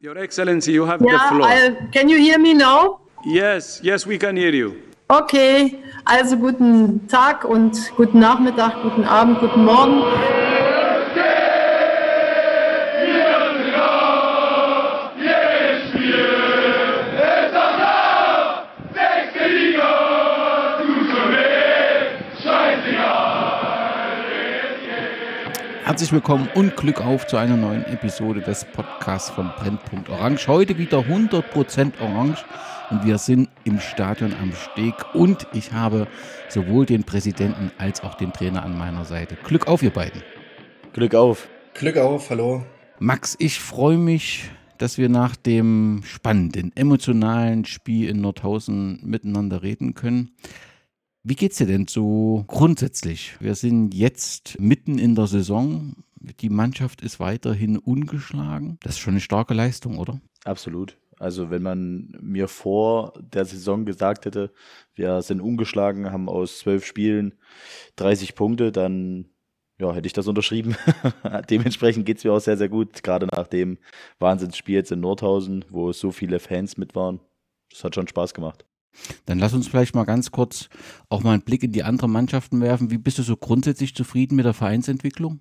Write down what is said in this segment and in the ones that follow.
Your Excellency, you have the Yeah, floor. I, can you hear me now? Yes, yes, we can hear you. Okay, also guten Tag und guten Nachmittag, guten Abend, guten Morgen. Herzlich willkommen und Glück auf zu einer neuen Episode des Podcasts von Brennpunkt Orange. Heute wieder 100% Orange und wir sind im Stadion am Steg und ich habe sowohl den Präsidenten als auch den Trainer an meiner Seite. Glück auf, ihr beiden. Glück auf. Glück auf, hallo. Max, ich freue mich, dass wir nach dem spannenden, emotionalen Spiel in Nordhausen miteinander reden können. Wie geht's dir denn so grundsätzlich? Wir sind jetzt mitten in der Saison. Die Mannschaft ist weiterhin ungeschlagen. Das ist schon eine starke Leistung, oder? Absolut. Also wenn man mir vor der Saison gesagt hätte, wir sind ungeschlagen, haben aus zwölf Spielen 30 Punkte, dann ja, hätte ich das unterschrieben. Dementsprechend geht's mir auch sehr, sehr gut, gerade nach dem Wahnsinnsspiel jetzt in Nordhausen, wo so viele Fans mit waren. Das hat schon Spaß gemacht. Dann lass uns vielleicht mal ganz kurz auch mal einen Blick in die anderen Mannschaften werfen. Wie bist du so grundsätzlich zufrieden mit der Vereinsentwicklung?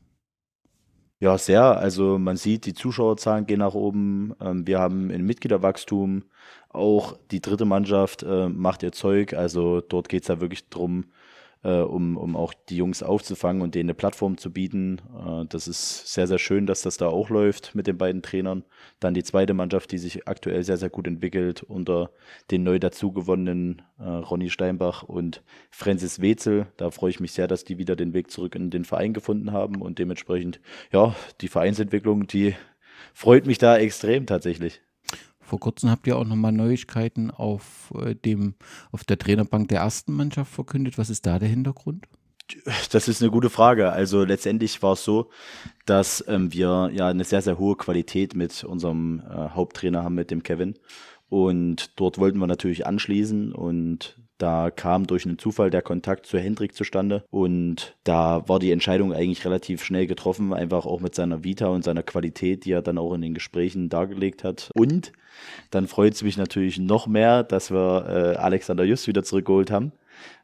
Ja, sehr. Also man sieht, die Zuschauerzahlen gehen nach oben. Ähm, wir haben ein Mitgliederwachstum. Auch die dritte Mannschaft äh, macht ihr Zeug. Also dort geht es ja wirklich darum, äh, um, um auch die Jungs aufzufangen und denen eine Plattform zu bieten. Äh, das ist sehr, sehr schön, dass das da auch läuft mit den beiden Trainern. Dann die zweite Mannschaft, die sich aktuell sehr, sehr gut entwickelt unter den neu dazugewonnenen äh, Ronny Steinbach und Francis Wetzel. Da freue ich mich sehr, dass die wieder den Weg zurück in den Verein gefunden haben und dementsprechend, ja, die Vereinsentwicklung, die freut mich da extrem tatsächlich. Vor kurzem habt ihr auch nochmal Neuigkeiten auf, äh, dem, auf der Trainerbank der ersten Mannschaft verkündet. Was ist da der Hintergrund? Das ist eine gute Frage. Also letztendlich war es so, dass ähm, wir ja eine sehr, sehr hohe Qualität mit unserem äh, Haupttrainer haben, mit dem Kevin. Und dort wollten wir natürlich anschließen und da kam durch einen Zufall der Kontakt zu Hendrik zustande und da war die Entscheidung eigentlich relativ schnell getroffen, einfach auch mit seiner Vita und seiner Qualität, die er dann auch in den Gesprächen dargelegt hat. Und dann freut es mich natürlich noch mehr, dass wir äh, Alexander Just wieder zurückgeholt haben,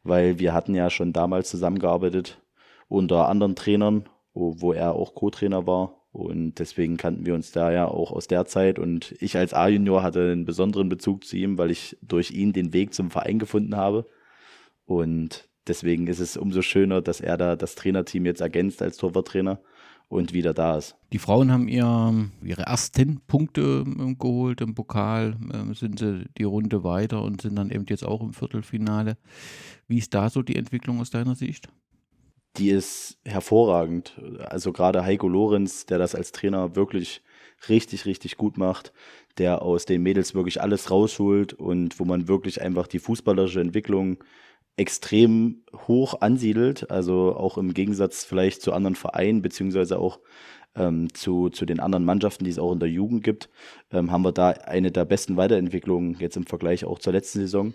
weil wir hatten ja schon damals zusammengearbeitet unter anderen Trainern, wo, wo er auch Co-Trainer war und deswegen kannten wir uns da ja auch aus der Zeit. Und ich als A-Junior hatte einen besonderen Bezug zu ihm, weil ich durch ihn den Weg zum Verein gefunden habe. Und deswegen ist es umso schöner, dass er da das Trainerteam jetzt ergänzt als Torwarttrainer und wieder da ist. Die Frauen haben ihr, ihre ersten Punkte ähm, geholt im Pokal, ähm, sind sie die Runde weiter und sind dann eben jetzt auch im Viertelfinale. Wie ist da so die Entwicklung aus deiner Sicht? Die ist hervorragend. Also gerade Heiko Lorenz, der das als Trainer wirklich richtig, richtig gut macht, der aus den Mädels wirklich alles rausholt und wo man wirklich einfach die fußballerische Entwicklung extrem hoch ansiedelt. Also auch im Gegensatz vielleicht zu anderen Vereinen, beziehungsweise auch ähm, zu, zu den anderen Mannschaften, die es auch in der Jugend gibt, ähm, haben wir da eine der besten Weiterentwicklungen jetzt im Vergleich auch zur letzten Saison.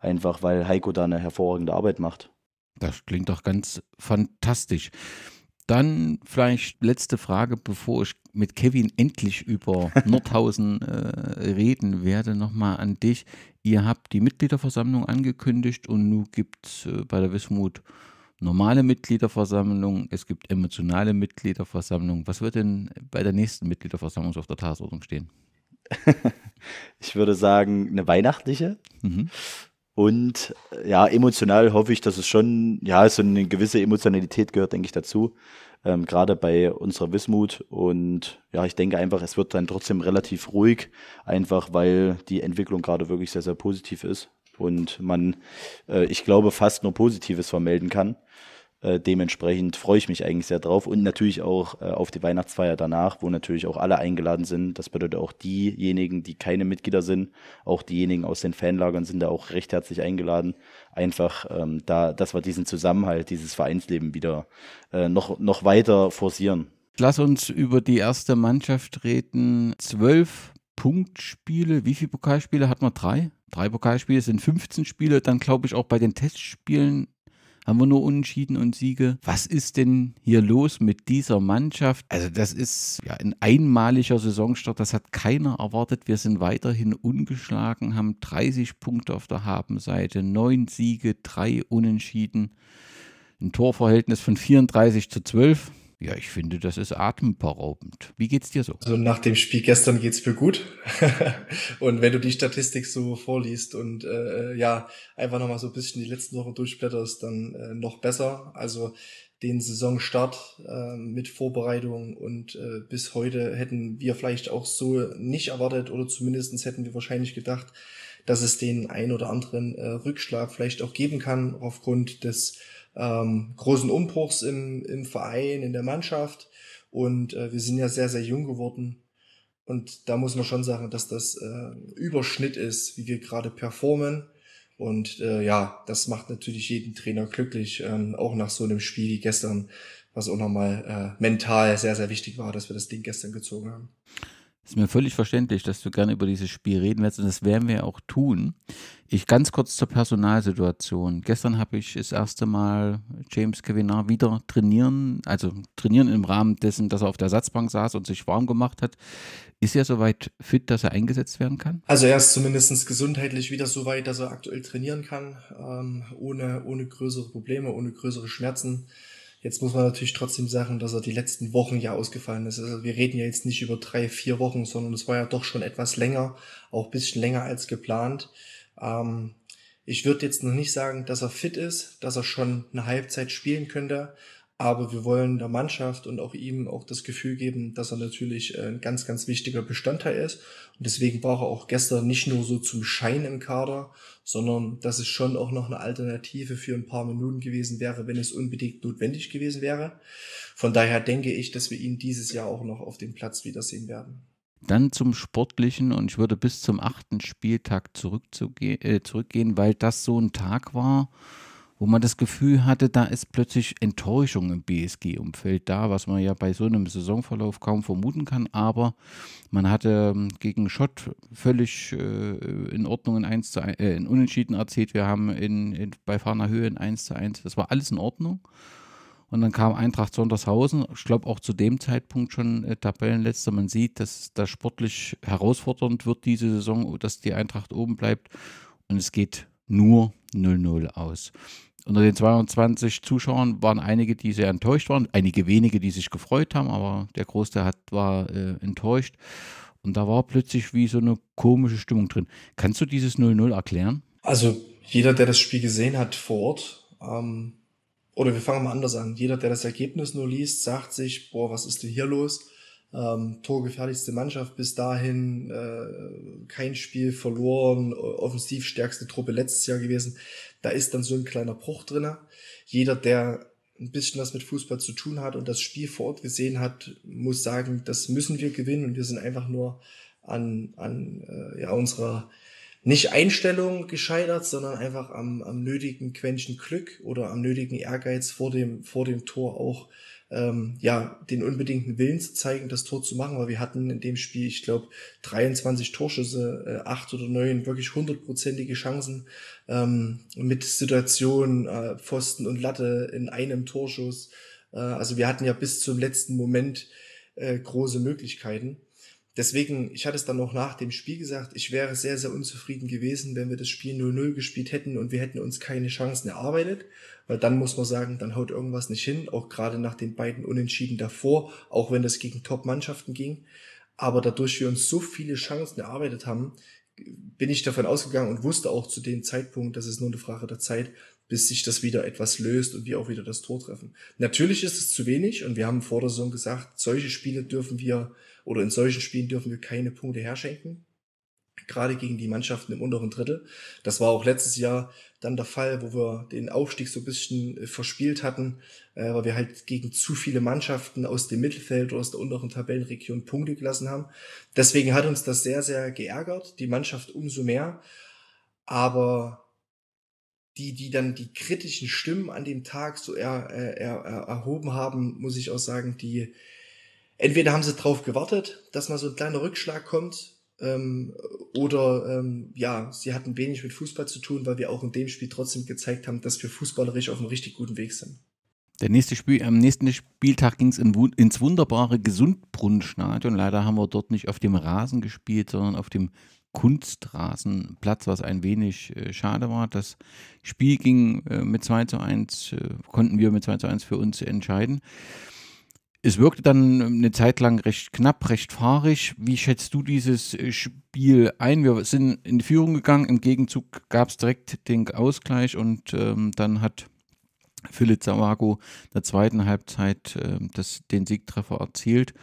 Einfach weil Heiko da eine hervorragende Arbeit macht. Das klingt doch ganz fantastisch. Dann vielleicht letzte Frage, bevor ich mit Kevin endlich über Nordhausen äh, reden werde, nochmal an dich. Ihr habt die Mitgliederversammlung angekündigt und nun gibt es äh, bei der Wismut normale Mitgliederversammlung, es gibt emotionale Mitgliederversammlung. Was wird denn bei der nächsten Mitgliederversammlung auf der Tagesordnung stehen? ich würde sagen, eine weihnachtliche. Mhm. Und ja, emotional hoffe ich, dass es schon, ja, so eine gewisse Emotionalität gehört, denke ich, dazu. Ähm, Gerade bei unserer Wismut. Und ja, ich denke einfach, es wird dann trotzdem relativ ruhig, einfach weil die Entwicklung gerade wirklich sehr, sehr positiv ist. Und man, äh, ich glaube, fast nur Positives vermelden kann. Äh, dementsprechend freue ich mich eigentlich sehr drauf und natürlich auch äh, auf die Weihnachtsfeier danach, wo natürlich auch alle eingeladen sind. Das bedeutet auch diejenigen, die keine Mitglieder sind, auch diejenigen aus den Fanlagern sind da auch recht herzlich eingeladen. Einfach ähm, da, dass wir diesen Zusammenhalt, dieses Vereinsleben wieder äh, noch, noch weiter forcieren. Lass uns über die erste Mannschaft reden. Zwölf Punktspiele. Wie viele Pokalspiele hat man? Drei? Drei Pokalspiele sind 15 Spiele. Dann glaube ich auch bei den Testspielen haben wir nur Unentschieden und Siege. Was ist denn hier los mit dieser Mannschaft? Also das ist ja ein einmaliger Saisonstart, das hat keiner erwartet. Wir sind weiterhin ungeschlagen, haben 30 Punkte auf der Habenseite, neun Siege, drei Unentschieden, ein Torverhältnis von 34 zu 12. Ja, ich finde, das ist atemberaubend. Wie geht's dir so? Also nach dem Spiel gestern geht's mir gut. und wenn du die Statistik so vorliest und äh, ja, einfach nochmal so ein bisschen die letzten Wochen durchblätterst, dann äh, noch besser. Also den Saisonstart äh, mit Vorbereitung und äh, bis heute hätten wir vielleicht auch so nicht erwartet oder zumindestens hätten wir wahrscheinlich gedacht, dass es den ein oder anderen äh, Rückschlag vielleicht auch geben kann aufgrund des ähm, großen Umbruchs im, im Verein, in der Mannschaft. Und äh, wir sind ja sehr, sehr jung geworden. Und da muss man schon sagen, dass das äh, Überschnitt ist, wie wir gerade performen. Und äh, ja, das macht natürlich jeden Trainer glücklich, ähm, auch nach so einem Spiel wie gestern, was auch nochmal äh, mental sehr, sehr wichtig war, dass wir das Ding gestern gezogen haben. Ist mir völlig verständlich, dass du gerne über dieses Spiel reden willst und das werden wir auch tun. Ich ganz kurz zur Personalsituation. Gestern habe ich das erste Mal James Kevinar wieder trainieren, also trainieren im Rahmen dessen, dass er auf der Ersatzbank saß und sich warm gemacht hat. Ist er soweit fit, dass er eingesetzt werden kann? Also er ist zumindest gesundheitlich wieder so weit, dass er aktuell trainieren kann, ähm, ohne, ohne größere Probleme, ohne größere Schmerzen. Jetzt muss man natürlich trotzdem sagen, dass er die letzten Wochen ja ausgefallen ist. Also wir reden ja jetzt nicht über drei, vier Wochen, sondern es war ja doch schon etwas länger, auch bisschen länger als geplant. Ähm, ich würde jetzt noch nicht sagen, dass er fit ist, dass er schon eine Halbzeit spielen könnte, aber wir wollen der Mannschaft und auch ihm auch das Gefühl geben, dass er natürlich äh, ein ganz, ganz wichtiger Bestandteil ist. Und deswegen war er auch gestern nicht nur so zum Schein im Kader, sondern dass es schon auch noch eine Alternative für ein paar Minuten gewesen wäre, wenn es unbedingt notwendig gewesen wäre. Von daher denke ich, dass wir ihn dieses Jahr auch noch auf dem Platz wiedersehen werden. Dann zum Sportlichen und ich würde bis zum achten Spieltag äh, zurückgehen, weil das so ein Tag war, wo man das Gefühl hatte, da ist plötzlich Enttäuschung im BSG-Umfeld da, was man ja bei so einem Saisonverlauf kaum vermuten kann. Aber man hatte ähm, gegen Schott völlig äh, in Ordnung in 1 zu 1, äh, in Unentschieden erzählt. Wir haben in, in, bei Fahner Höhe in 1 zu 1. Das war alles in Ordnung. Und dann kam Eintracht Sondershausen, ich glaube auch zu dem Zeitpunkt schon äh, Tabellenletzter. Man sieht, dass das sportlich herausfordernd wird diese Saison, dass die Eintracht oben bleibt. Und es geht nur 0-0 aus. Unter den 22 Zuschauern waren einige, die sehr enttäuscht waren, einige wenige, die sich gefreut haben, aber der Großteil hat, war äh, enttäuscht. Und da war plötzlich wie so eine komische Stimmung drin. Kannst du dieses 0-0 erklären? Also jeder, der das Spiel gesehen hat vor Ort, ähm, oder wir fangen mal anders an, jeder, der das Ergebnis nur liest, sagt sich, boah, was ist denn hier los? ähm, torgefährlichste Mannschaft bis dahin, äh, kein Spiel verloren, offensiv stärkste Truppe letztes Jahr gewesen. Da ist dann so ein kleiner Bruch drinne. Jeder, der ein bisschen was mit Fußball zu tun hat und das Spiel vor Ort gesehen hat, muss sagen, das müssen wir gewinnen und wir sind einfach nur an, an äh, ja, unserer nicht Einstellung gescheitert, sondern einfach am, am nötigen Quäntchen Glück oder am nötigen Ehrgeiz vor dem, vor dem Tor auch ähm, ja, den unbedingten Willen zu zeigen, das Tor zu machen, weil wir hatten in dem Spiel, ich glaube, 23 Torschüsse, äh, acht oder neun wirklich hundertprozentige Chancen ähm, mit Situationen, äh, Pfosten und Latte in einem Torschuss. Äh, also wir hatten ja bis zum letzten Moment äh, große Möglichkeiten. Deswegen, ich hatte es dann noch nach dem Spiel gesagt, ich wäre sehr, sehr unzufrieden gewesen, wenn wir das Spiel 0-0 gespielt hätten und wir hätten uns keine Chancen erarbeitet, weil dann muss man sagen, dann haut irgendwas nicht hin, auch gerade nach den beiden Unentschieden davor, auch wenn das gegen Top-Mannschaften ging. Aber dadurch wir uns so viele Chancen erarbeitet haben, bin ich davon ausgegangen und wusste auch zu dem Zeitpunkt, dass es nur eine Frage der Zeit, bis sich das wieder etwas löst und wir auch wieder das Tor treffen. Natürlich ist es zu wenig und wir haben vor der Saison gesagt, solche Spiele dürfen wir oder in solchen Spielen dürfen wir keine Punkte herschenken. Gerade gegen die Mannschaften im unteren Drittel. Das war auch letztes Jahr dann der Fall, wo wir den Aufstieg so ein bisschen äh, verspielt hatten, äh, weil wir halt gegen zu viele Mannschaften aus dem Mittelfeld oder aus der unteren Tabellenregion Punkte gelassen haben. Deswegen hat uns das sehr, sehr geärgert, die Mannschaft umso mehr. Aber die, die dann die kritischen Stimmen an dem Tag so er, er, er, erhoben haben, muss ich auch sagen, die, entweder haben sie drauf gewartet, dass mal so ein kleiner Rückschlag kommt, ähm, oder ähm, ja, sie hatten wenig mit Fußball zu tun, weil wir auch in dem Spiel trotzdem gezeigt haben, dass wir fußballerisch auf einem richtig guten Weg sind. Der nächste Spiel, am nächsten Spieltag ging es in, ins wunderbare Gesundbrunnenstadion. Leider haben wir dort nicht auf dem Rasen gespielt, sondern auf dem Kunstrasenplatz, was ein wenig äh, schade war. Das Spiel ging äh, mit 2 zu 1, äh, konnten wir mit 2 zu 1 für uns entscheiden. Es wirkte dann eine Zeit lang recht knapp, recht fahrig. Wie schätzt du dieses äh, Spiel ein? Wir sind in die Führung gegangen, im Gegenzug gab es direkt den Ausgleich und ähm, dann hat Philipp Zawago in der zweiten Halbzeit äh, das, den Siegtreffer erzielt.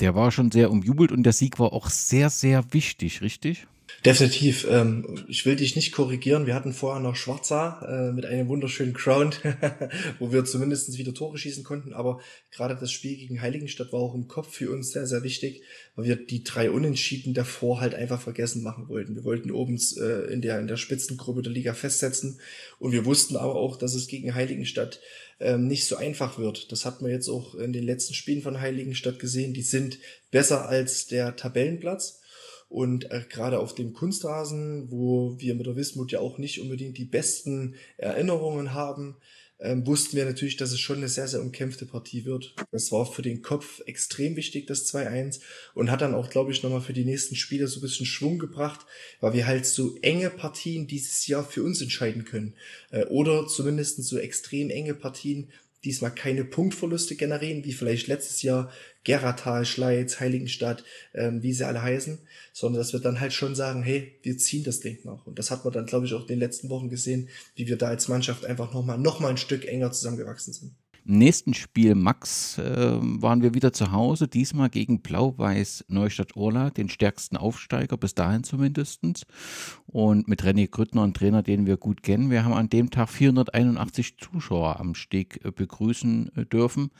Der war schon sehr umjubelt und der Sieg war auch sehr, sehr wichtig, richtig? Definitiv. Ähm, ich will dich nicht korrigieren. Wir hatten vorher noch Schwarza äh, mit einem wunderschönen Ground, wo wir zumindest wieder Tore schießen konnten. Aber gerade das Spiel gegen Heiligenstadt war auch im Kopf für uns sehr, sehr wichtig, weil wir die drei Unentschieden davor halt einfach vergessen machen wollten. Wir wollten oben äh, in, der, in der Spitzengruppe der Liga festsetzen. Und wir wussten aber auch, dass es gegen Heiligenstadt ähm, nicht so einfach wird. Das hat man jetzt auch in den letzten Spielen von Heiligenstadt gesehen. Die sind besser als der Tabellenplatz. Und äh, gerade auf dem Kunstrasen, wo wir mit der Wismut ja auch nicht unbedingt die besten Erinnerungen haben, ähm, wussten wir natürlich, dass es schon eine sehr, sehr umkämpfte Partie wird. Das war für den Kopf extrem wichtig, das 2-1, und hat dann auch, glaube ich, nochmal für die nächsten Spiele so ein bisschen Schwung gebracht, weil wir halt so enge Partien dieses Jahr für uns entscheiden können. Äh, oder zumindest so extrem enge Partien, diesmal keine Punktverluste generieren, wie vielleicht letztes Jahr Geratal, Schleiz, Heiligenstadt, ähm, wie sie alle heißen, sondern dass wir dann halt schon sagen, hey, wir ziehen das Ding noch. Und das hat man dann, glaube ich, auch in den letzten Wochen gesehen, wie wir da als Mannschaft einfach nochmal noch mal ein Stück enger zusammengewachsen sind. Im nächsten Spiel, Max, äh, waren wir wieder zu Hause, diesmal gegen Blau-Weiß Neustadt-Urla, den stärksten Aufsteiger, bis dahin zumindest. Und mit René Grüttner, ein Trainer, den wir gut kennen. Wir haben an dem Tag 481 Zuschauer am Steg äh, begrüßen äh, dürfen.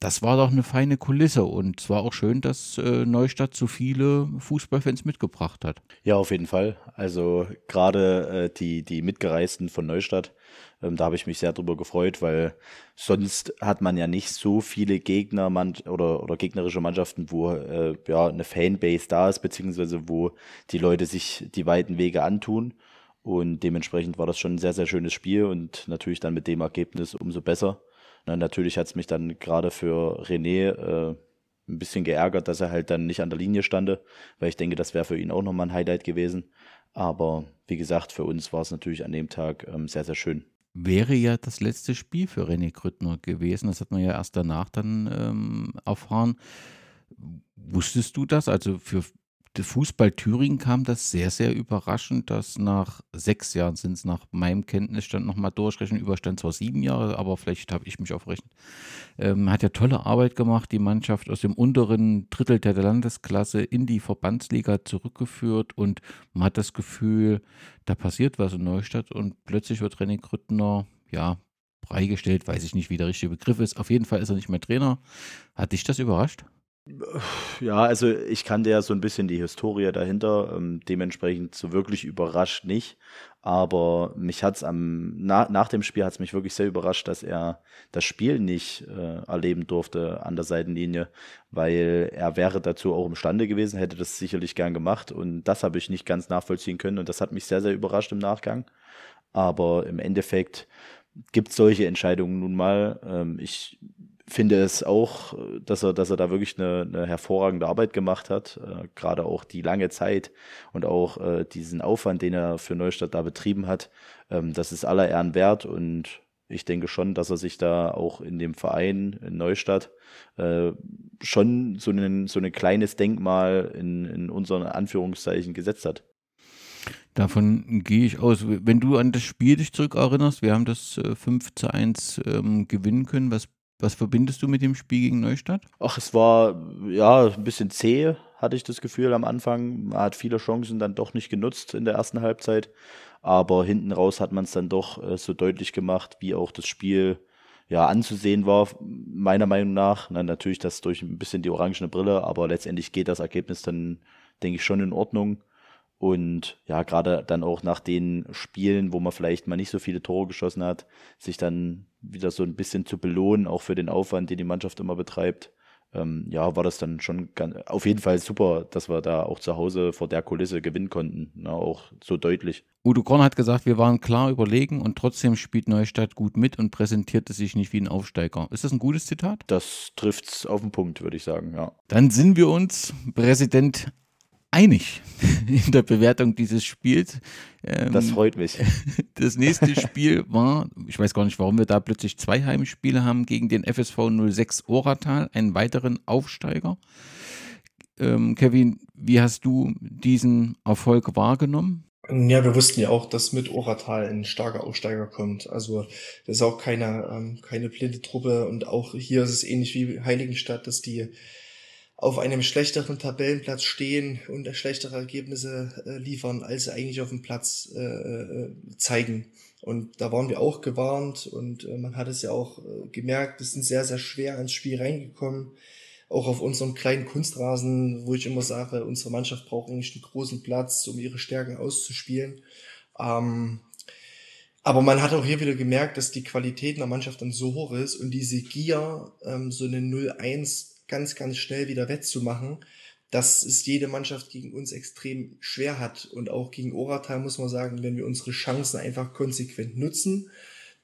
Das war doch eine feine Kulisse und es war auch schön, dass Neustadt so viele Fußballfans mitgebracht hat. Ja, auf jeden Fall. Also gerade die, die Mitgereisten von Neustadt ähm, da habe ich mich sehr drüber gefreut, weil sonst hat man ja nicht so viele Gegner oder, oder gegnerische Mannschaften, wo äh, ja eine Fanbase da ist, beziehungsweise wo die Leute sich die weiten Wege antun. Und dementsprechend war das schon ein sehr, sehr schönes Spiel und natürlich dann mit dem Ergebnis umso besser. Na, natürlich hat es mich dann gerade für René äh, ein bisschen geärgert, dass er halt dann nicht an der Linie stande, weil ich denke, das wäre für ihn auch nochmal ein Highlight gewesen. Aber wie gesagt, für uns war es natürlich an dem Tag ähm, sehr, sehr schön wäre ja das letzte Spiel für René Grüttner gewesen. Das hat man ja erst danach dann ähm, erfahren. Wusstest du das? Also für Fußball Thüringen kam das sehr, sehr überraschend, dass nach sechs Jahren sind es nach meinem Kenntnisstand nochmal durchrechnen, Überstand zwar sieben Jahre, aber vielleicht habe ich mich aufrechnet. Ähm, hat ja tolle Arbeit gemacht, die Mannschaft aus dem unteren Drittel der Landesklasse in die Verbandsliga zurückgeführt und man hat das Gefühl, da passiert was in Neustadt und plötzlich wird René Grüttner, ja, freigestellt, weiß ich nicht, wie der richtige Begriff ist. Auf jeden Fall ist er nicht mehr Trainer. Hat dich das überrascht? Ja, also ich kannte ja so ein bisschen die Historie dahinter, ähm, dementsprechend so wirklich überrascht nicht. Aber mich hat's am, na, nach dem Spiel hat's mich wirklich sehr überrascht, dass er das Spiel nicht äh, erleben durfte an der Seitenlinie, weil er wäre dazu auch imstande gewesen, hätte das sicherlich gern gemacht und das habe ich nicht ganz nachvollziehen können und das hat mich sehr, sehr überrascht im Nachgang. Aber im Endeffekt gibt es solche Entscheidungen nun mal. Ähm, ich finde es auch, dass er, dass er da wirklich eine, eine hervorragende Arbeit gemacht hat. Äh, Gerade auch die lange Zeit und auch äh, diesen Aufwand, den er für Neustadt da betrieben hat. Ähm, das ist aller Ehren wert und ich denke schon, dass er sich da auch in dem Verein in Neustadt äh, schon so ein, so ein kleines Denkmal in, in unseren Anführungszeichen gesetzt hat. Davon gehe ich aus. Wenn du an das Spiel dich zurückerinnerst, wir haben das äh, 5 zu 1 ähm, gewinnen können. Was was verbindest du mit dem Spiel gegen Neustadt? Ach, es war ja ein bisschen zäh, hatte ich das Gefühl am Anfang. Man hat viele Chancen dann doch nicht genutzt in der ersten Halbzeit. Aber hinten raus hat man es dann doch äh, so deutlich gemacht, wie auch das Spiel ja anzusehen war, meiner Meinung nach. Na, natürlich das durch ein bisschen die orangene Brille, aber letztendlich geht das Ergebnis dann, denke ich, schon in Ordnung. Und ja, gerade dann auch nach den Spielen, wo man vielleicht mal nicht so viele Tore geschossen hat, sich dann wieder so ein bisschen zu belohnen, auch für den Aufwand, den die Mannschaft immer betreibt, ähm, ja, war das dann schon ganz, auf jeden Fall super, dass wir da auch zu Hause vor der Kulisse gewinnen konnten. Ne, auch so deutlich. Udo Korn hat gesagt, wir waren klar überlegen und trotzdem spielt Neustadt gut mit und präsentierte sich nicht wie ein Aufsteiger. Ist das ein gutes Zitat? Das trifft's auf den Punkt, würde ich sagen, ja. Dann sind wir uns, Präsident, einig in der Bewertung dieses Spiels. Ähm, das freut mich. Das nächste Spiel war, ich weiß gar nicht, warum wir da plötzlich zwei Heimspiele haben gegen den FSV 06 Oratal, einen weiteren Aufsteiger. Ähm, Kevin, wie hast du diesen Erfolg wahrgenommen? Ja, wir wussten ja auch, dass mit Oratal ein starker Aufsteiger kommt. Also das ist auch keine, ähm, keine blinde Truppe und auch hier ist es ähnlich wie Heiligenstadt, dass die auf einem schlechteren Tabellenplatz stehen und schlechtere Ergebnisse äh, liefern, als sie eigentlich auf dem Platz äh, äh, zeigen. Und da waren wir auch gewarnt und äh, man hat es ja auch äh, gemerkt, es sind sehr, sehr schwer ins Spiel reingekommen. Auch auf unserem kleinen Kunstrasen, wo ich immer sage, unsere Mannschaft braucht eigentlich einen großen Platz, um ihre Stärken auszuspielen. Ähm, aber man hat auch hier wieder gemerkt, dass die Qualität der Mannschaft dann so hoch ist und diese Gier, ähm, so eine 0-1 ganz, ganz schnell wieder wettzumachen, dass es jede Mannschaft gegen uns extrem schwer hat. Und auch gegen Oratal muss man sagen, wenn wir unsere Chancen einfach konsequent nutzen,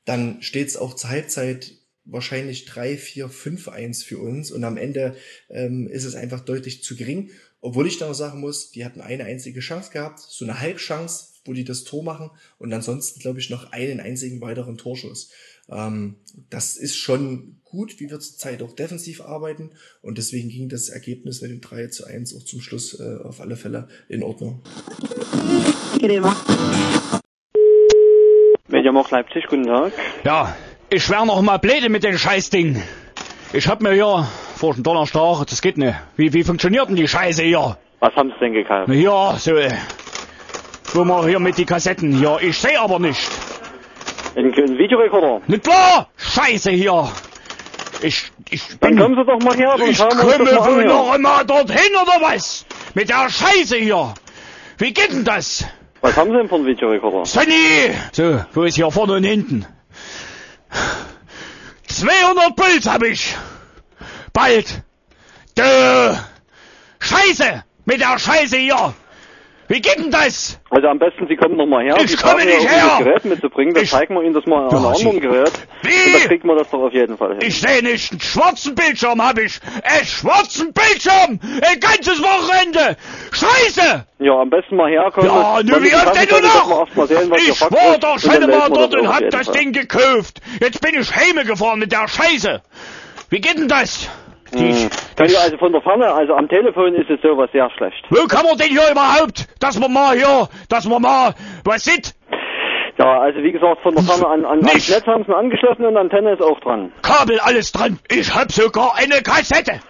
dann steht es auch zur Halbzeit wahrscheinlich 3, 4, 5, 1 für uns. Und am Ende ähm, ist es einfach deutlich zu gering. Obwohl ich dann noch sagen muss, die hatten eine einzige Chance gehabt, so eine Halbchance, wo die das Tor machen und ansonsten, glaube ich, noch einen einzigen weiteren Torschuss. Ähm, das ist schon gut, wie wir zurzeit auch defensiv arbeiten. Und deswegen ging das Ergebnis mit dem 3 zu 1 auch zum Schluss äh, auf alle Fälle in Ordnung. Mediamarkt Leipzig, guten Tag. Ja, ich wär noch mal blöde mit dem Scheißding. Ich hab mir hier vor dem Donnerstag, das geht nicht. Wie, wie funktioniert denn die Scheiße hier? Was haben Sie denn gekauft? Ja, so, äh, wo wir hier mit die Kassetten hier. Ich seh aber nicht. Ein, ein Videorekorder? Nicht klar! Scheiße hier! Ich, ich Dann bin... kommen Sie doch mal her und ich komme wohl noch einmal dorthin oder was? Mit der Scheiße hier! Wie geht denn das? Was haben Sie denn für einen Videorekorder? Sonny! So, wo ist hier vorne und hinten? 200 Puls hab ich! Bald! Dö! Scheiße! Mit der Scheiße hier! Wie geht denn das? Also am besten, Sie kommen noch mal her. Ich komme nicht her! Das Gerät mitzubringen, dann Ich- zeigen wir Ihnen das mal an einem anderen Gerät. Wie? Und dann kriegt man das doch auf jeden Fall hin. Ich sehe nicht, einen schwarzen Bildschirm hab ich! Einen schwarzen Bildschirm! Ein ganzes Wochenende! Scheiße! Ja, am besten mal herkommen. Ja, nur wie oft denn mal noch? sehen, Ich war doch schon mal dort und hab das. Ding gekauft. Jetzt bin ich heime gefahren mit der Scheiße. Wie geht denn das? Hm. Ich also von der Ferne, also am Telefon ist es sowas sehr schlecht. Wo kann man denn hier überhaupt, dass man mal hier, dass man mal, was sieht? Ja, also wie gesagt, von der Ferne an, an. Netz haben sie angeschlossen und Antenne ist auch dran. Kabel alles dran. Ich hab sogar eine Kassette.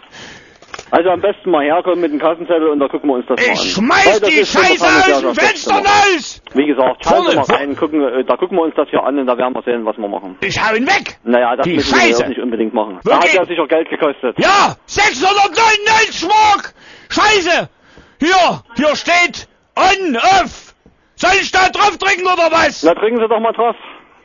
Also am besten mal herkommen mit dem Kassenzettel und da gucken wir uns das mal an. Ich schmeiß die Scheiße aus dem Fenster raus. Wie gesagt, schauen Vorne, mal rein, gucken, äh, da gucken wir uns das hier an und da werden wir sehen, was wir machen. Ich hau ihn weg. Naja, das Die müssen wir Scheiße. jetzt nicht unbedingt machen. Wo Da hat ja sicher Geld gekostet. Ja, 699 Mark. Scheiße. Hier, hier steht on, off. Soll ich da drauf drücken oder was? Na, drücken Sie doch mal drauf.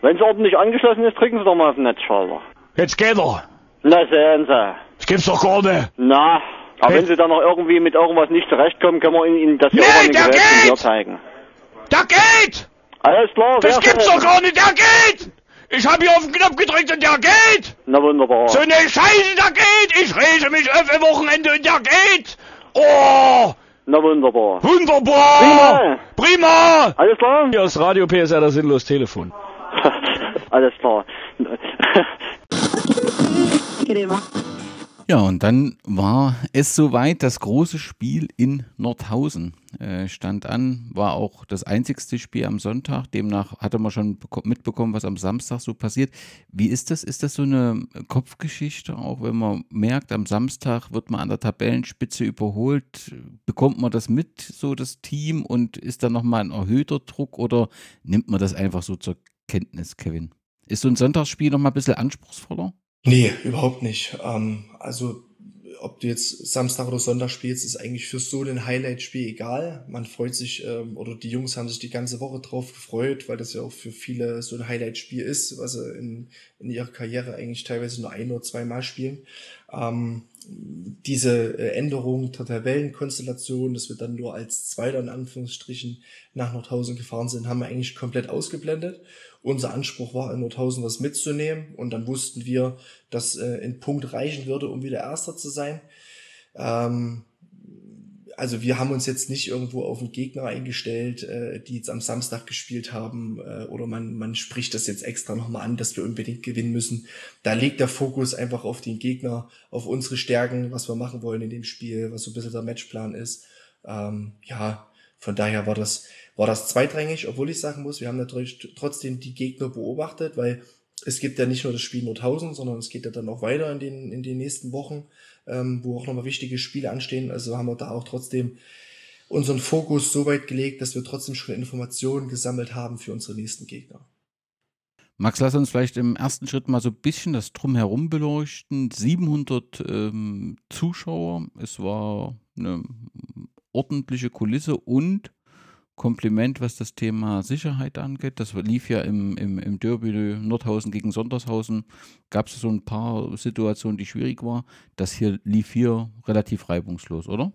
Wenn es ordentlich angeschlossen ist, drücken Sie doch mal auf den Netzschalter. Jetzt geht er. Na, sehen Sie. Das gibt's doch gar nicht. Na, aber Hey. wenn Sie dann noch irgendwie mit irgendwas nicht zurechtkommen, können wir Ihnen das hier Nee, der Geräten hier geht! zeigen. Da geht. Alles klar, Das sehr gibt's schön. doch gar nicht. Der geht. Ich hab hier auf den Knopf gedrückt und der geht. Na wunderbar. So eine Scheiße, der geht. Ich rege mich auf ein Wochenende und der geht. Oh, Na wunderbar. wunderbar. Prima. Prima. Alles klar? Hier ist Radio PSR, das sinnlos Telefon. Alles klar. Ja, und dann war es soweit, das große Spiel in Nordhausen äh, stand an, war auch das einzigste Spiel am Sonntag. Demnach hatte man schon beko- mitbekommen, was am Samstag so passiert. Wie ist das? Ist das so eine Kopfgeschichte, auch wenn man merkt, am Samstag wird man an der Tabellenspitze überholt? Bekommt man das mit, so das Team, und ist da nochmal ein erhöhter Druck oder nimmt man das einfach so zur Kenntnis, Kevin? Ist so ein Sonntagsspiel nochmal ein bisschen anspruchsvoller? Nee, überhaupt nicht. Ähm, also, ob du jetzt Samstag oder Sonntag spielst, ist eigentlich für so ein Highlight-Spiel egal. Man freut sich, ähm, oder die Jungs haben sich die ganze Woche drauf gefreut, weil das ja auch für viele so ein Highlight-Spiel ist, was sie in, in ihrer Karriere eigentlich teilweise nur ein oder zweimal spielen. Ähm, diese äh, Änderung der Tabellenkonstellation, dass wir dann nur als Zweiter in Anführungsstrichen nach Nordhausen gefahren sind, haben wir eigentlich komplett ausgeblendet. Unser Anspruch war, in Nordhausen was mitzunehmen und dann wussten wir, dass äh, ein Punkt reichen würde, um wieder Erster zu sein. Ähm, also wir haben uns jetzt nicht irgendwo auf einen Gegner eingestellt, äh, die jetzt am Samstag gespielt haben, äh, oder man, man spricht das jetzt extra nochmal an, dass wir unbedingt gewinnen müssen. Da liegt der Fokus einfach auf den Gegner, auf unsere Stärken, was wir machen wollen in dem Spiel, was so ein bisschen der Matchplan ist. Ähm, ja, von daher war das, war das zweitrangig, obwohl ich sagen muss, wir haben natürlich trotzdem die Gegner beobachtet, weil es gibt ja nicht nur das Spiel Nordhausen, sondern es geht ja dann auch weiter in den, in den nächsten Wochen ähm, wo auch nochmal wichtige Spiele anstehen. Also haben wir da auch trotzdem unseren Fokus so weit gelegt, dass wir trotzdem schon Informationen gesammelt haben für unsere nächsten Gegner. Max, lass uns vielleicht im ersten Schritt mal so ein bisschen das Drumherum beleuchten. 700 ähm, Zuschauer, es war eine ordentliche Kulisse und Kompliment, was das Thema Sicherheit angeht. Das lief ja im, im, im Derby Nordhausen gegen Sondershausen. Gab es so ein paar Situationen, die schwierig waren. Das hier lief hier relativ reibungslos, oder?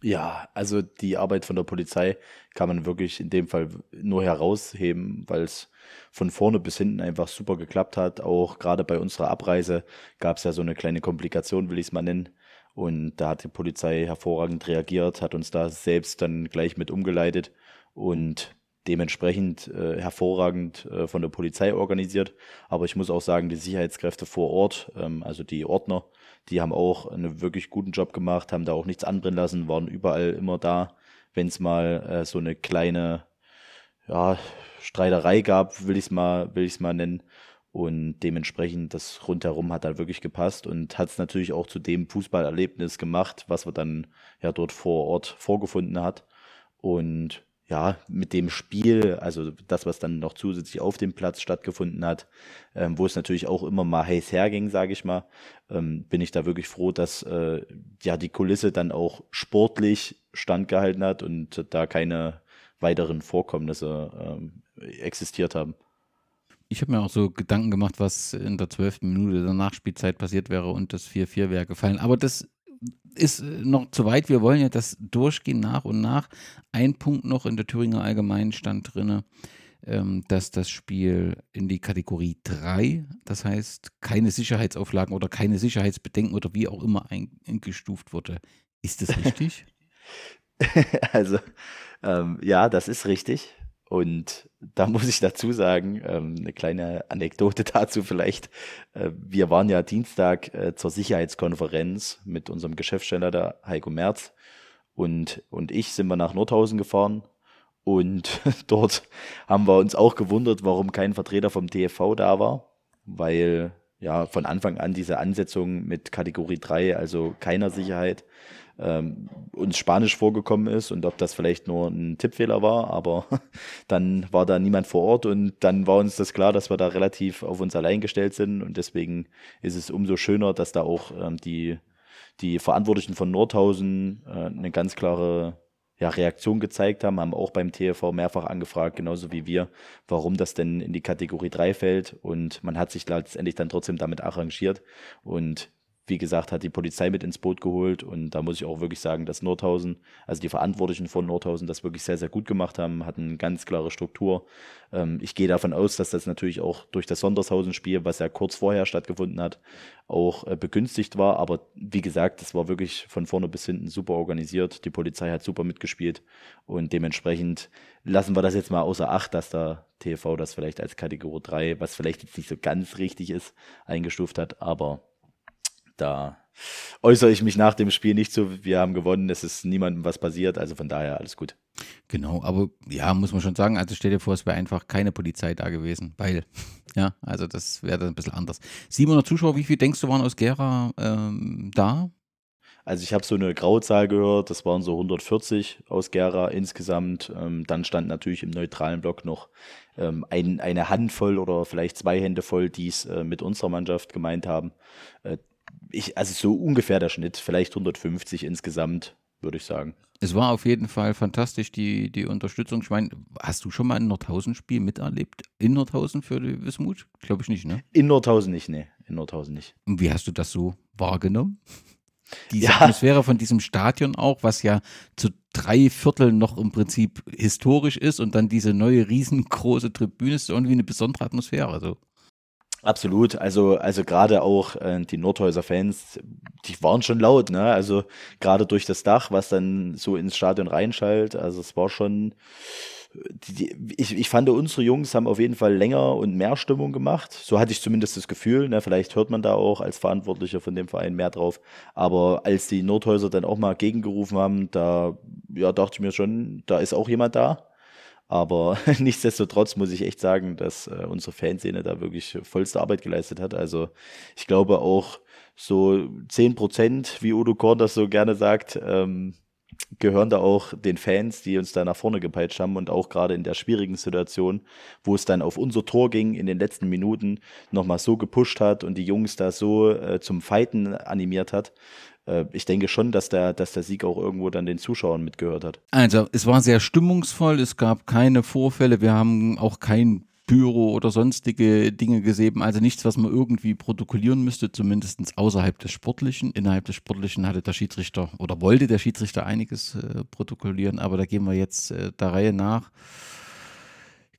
Ja, also die Arbeit von der Polizei kann man wirklich in dem Fall nur herausheben, weil es von vorne bis hinten einfach super geklappt hat. Auch gerade bei unserer Abreise gab es ja so eine kleine Komplikation, will ich es mal nennen. Und da hat die Polizei hervorragend reagiert, hat uns da selbst dann gleich mit umgeleitet und dementsprechend äh, hervorragend äh, von der Polizei organisiert. Aber ich muss auch sagen, die Sicherheitskräfte vor Ort, ähm, also die Ordner, die haben auch einen wirklich guten Job gemacht, haben da auch nichts anbrennen lassen, waren überall immer da, wenn es mal äh, so eine kleine ja, Streiterei gab, will ich es mal, mal nennen. Und dementsprechend, das rundherum hat dann wirklich gepasst und hat es natürlich auch zu dem Fußballerlebnis gemacht, was wir dann ja dort vor Ort vorgefunden hat. Und ja, mit dem Spiel, also das, was dann noch zusätzlich auf dem Platz stattgefunden hat, ähm, wo es natürlich auch immer mal heiß herging, sage ich mal, ähm, bin ich da wirklich froh, dass äh, ja die Kulisse dann auch sportlich standgehalten hat und da keine weiteren Vorkommnisse ähm, existiert haben. Ich habe mir auch so Gedanken gemacht, was in der zwölften Minute der Nachspielzeit passiert wäre und das 4-4 wäre gefallen. Aber das ist äh, noch zu weit. Wir wollen ja das durchgehen nach und nach. Ein Punkt noch in der Thüringer Allgemeinen stand drin, ähm, dass das Spiel in die Kategorie 3, das heißt keine Sicherheitsauflagen oder keine Sicherheitsbedenken oder wie auch immer eingestuft wurde. Ist das richtig? also, ähm, ja, das ist richtig. Und da muss ich dazu sagen, ähm, eine kleine Anekdote dazu vielleicht. Äh, wir waren ja Dienstag äh, zur Sicherheitskonferenz mit unserem Geschäftssteller, der Heiko Merz, und, und ich sind wir nach Nordhausen gefahren. Und dort haben wir uns auch gewundert, warum kein Vertreter vom TFV da war, weil ja von Anfang an diese Ansetzung mit Kategorie 3, also keiner Sicherheit, ähm, uns Spanisch vorgekommen ist und ob das vielleicht nur ein Tippfehler war, aber dann war da niemand vor Ort und dann war uns das klar, dass wir da relativ auf uns allein gestellt sind und deswegen ist es umso schöner, dass da auch ähm, die, die Verantwortlichen von Nordhausen äh, eine ganz klare ja, Reaktion gezeigt haben, haben auch beim TV mehrfach angefragt, genauso wie wir, warum das denn in die Kategorie 3 fällt. Und man hat sich letztendlich dann trotzdem damit arrangiert. Und wie gesagt, hat die Polizei mit ins Boot geholt und da muss ich auch wirklich sagen, dass Nordhausen, also die Verantwortlichen von Nordhausen, das wirklich sehr, sehr gut gemacht haben, hatten eine ganz klare Struktur. Ähm, ich gehe davon aus, dass das natürlich auch durch das Sondershausen-Spiel, was ja kurz vorher stattgefunden hat, auch äh, begünstigt war. Aber wie gesagt, das war wirklich von vorne bis hinten super organisiert. Die Polizei hat super mitgespielt und dementsprechend lassen wir das jetzt mal außer Acht, dass der TV das vielleicht als Kategorie 3, was vielleicht jetzt nicht so ganz richtig ist, eingestuft hat, aber da äußere ich mich nach dem Spiel nicht so. Wir haben gewonnen, es ist niemandem was passiert, also von daher alles gut. Genau, aber ja, muss man schon sagen, also stell dir vor, es wäre einfach keine Polizei da gewesen, weil, ja, also das wäre dann ein bisschen anders. 700 Zuschauer, wie viel denkst du waren aus Gera ähm, da? Also ich habe so eine Grauzahl gehört, das waren so 140 aus Gera insgesamt. Ähm, dann stand natürlich im neutralen Block noch ähm, ein, eine Handvoll oder vielleicht zwei Hände voll, die es äh, mit unserer Mannschaft gemeint haben. Äh, ich, also so ungefähr der Schnitt, vielleicht 150 insgesamt, würde ich sagen. Es war auf jeden Fall fantastisch, die, die Unterstützung. Ich meine, hast du schon mal ein Nordhausen-Spiel miterlebt? In Nordhausen für die Wismut? Glaube ich nicht, ne? In Nordhausen nicht, ne. In Nordhausen nicht. Und wie hast du das so wahrgenommen? diese Ja. Atmosphäre von diesem Stadion auch, was ja zu drei Vierteln noch im Prinzip historisch ist und dann diese neue riesengroße Tribüne ist irgendwie eine besondere Atmosphäre. So. Absolut, also also gerade auch äh, die Nordhäuser Fans, die waren schon laut, ne? Also gerade durch das Dach, was dann so ins Stadion reinschallt, also es war schon die, die, ich, ich fand, unsere Jungs haben auf jeden Fall länger und mehr Stimmung gemacht. So hatte ich zumindest das Gefühl. Ne? Vielleicht hört man da auch als Verantwortlicher von dem Verein mehr drauf. Aber als die Nordhäuser dann auch mal gegengerufen haben, da ja, dachte ich mir schon, da ist auch jemand da. Aber nichtsdestotrotz muss ich echt sagen, dass äh, unsere Fanszene da wirklich vollste Arbeit geleistet hat. Also ich glaube auch so 10 Prozent, wie Udo Korn das so gerne sagt, ähm, gehören da auch den Fans, die uns da nach vorne gepeitscht haben und auch gerade in der schwierigen Situation, wo es dann auf unser Tor ging in den letzten Minuten, nochmal so gepusht hat und die Jungs da so äh, zum Fighten animiert hat. Äh, ich denke schon, dass der, dass der Sieg auch irgendwo dann den Zuschauern mitgehört hat. Also, es war sehr stimmungsvoll, es gab keine Vorfälle, wir haben auch kein Pyro oder sonstige Dinge gesehen, also nichts, was man irgendwie protokollieren müsste, zumindest außerhalb des Sportlichen. Innerhalb des Sportlichen hatte der Schiedsrichter oder wollte der Schiedsrichter einiges äh, protokollieren, aber da gehen wir jetzt äh, der Reihe nach.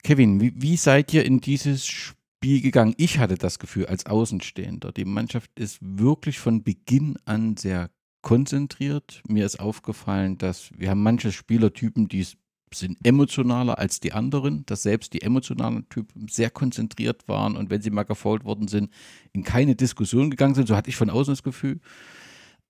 Kevin, wie, wie seid ihr in dieses Spiel gegangen? Ich hatte das Gefühl als Außenstehender, die Mannschaft ist wirklich von Beginn an sehr konzentriert. Mir ist aufgefallen, dass wir haben manche Spielertypen, die sind emotionaler als die anderen, dass selbst die emotionalen Typen sehr konzentriert waren und wenn sie mal gefault worden sind, in keine Diskussion gegangen sind. So hatte ich von außen das Gefühl.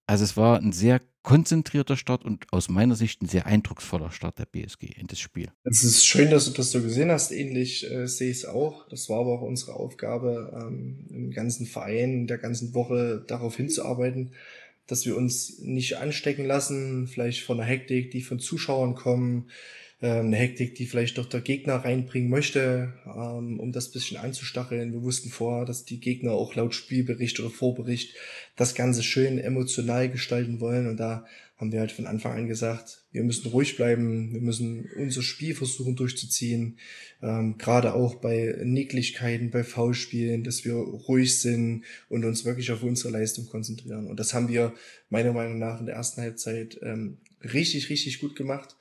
Also es war ein sehr konzentrierter Start und aus meiner Sicht ein sehr eindrucksvoller Start der BSG in das Spiel. Es ist schön, dass du das so gesehen hast. Ähnlich äh, sehe ich es auch. Das war aber auch unsere Aufgabe, ähm, im ganzen Verein, der ganzen Woche darauf hinzuarbeiten, dass wir uns nicht anstecken lassen, vielleicht von der Hektik, die von Zuschauern kommen, eine Hektik, die vielleicht doch der Gegner reinbringen möchte, ähm, um das bisschen anzustacheln. Wir wussten vorher, dass die Gegner auch laut Spielbericht oder Vorbericht das Ganze schön emotional gestalten wollen. Und da haben wir halt von Anfang an gesagt, wir müssen ruhig bleiben, wir müssen unser Spiel versuchen durchzuziehen, ähm, gerade auch bei Nicklichkeiten, bei Foulspielen, dass wir ruhig sind und uns wirklich auf unsere Leistung konzentrieren. Und das haben wir meiner Meinung nach in der ersten Halbzeit ähm, richtig, richtig gut gemacht.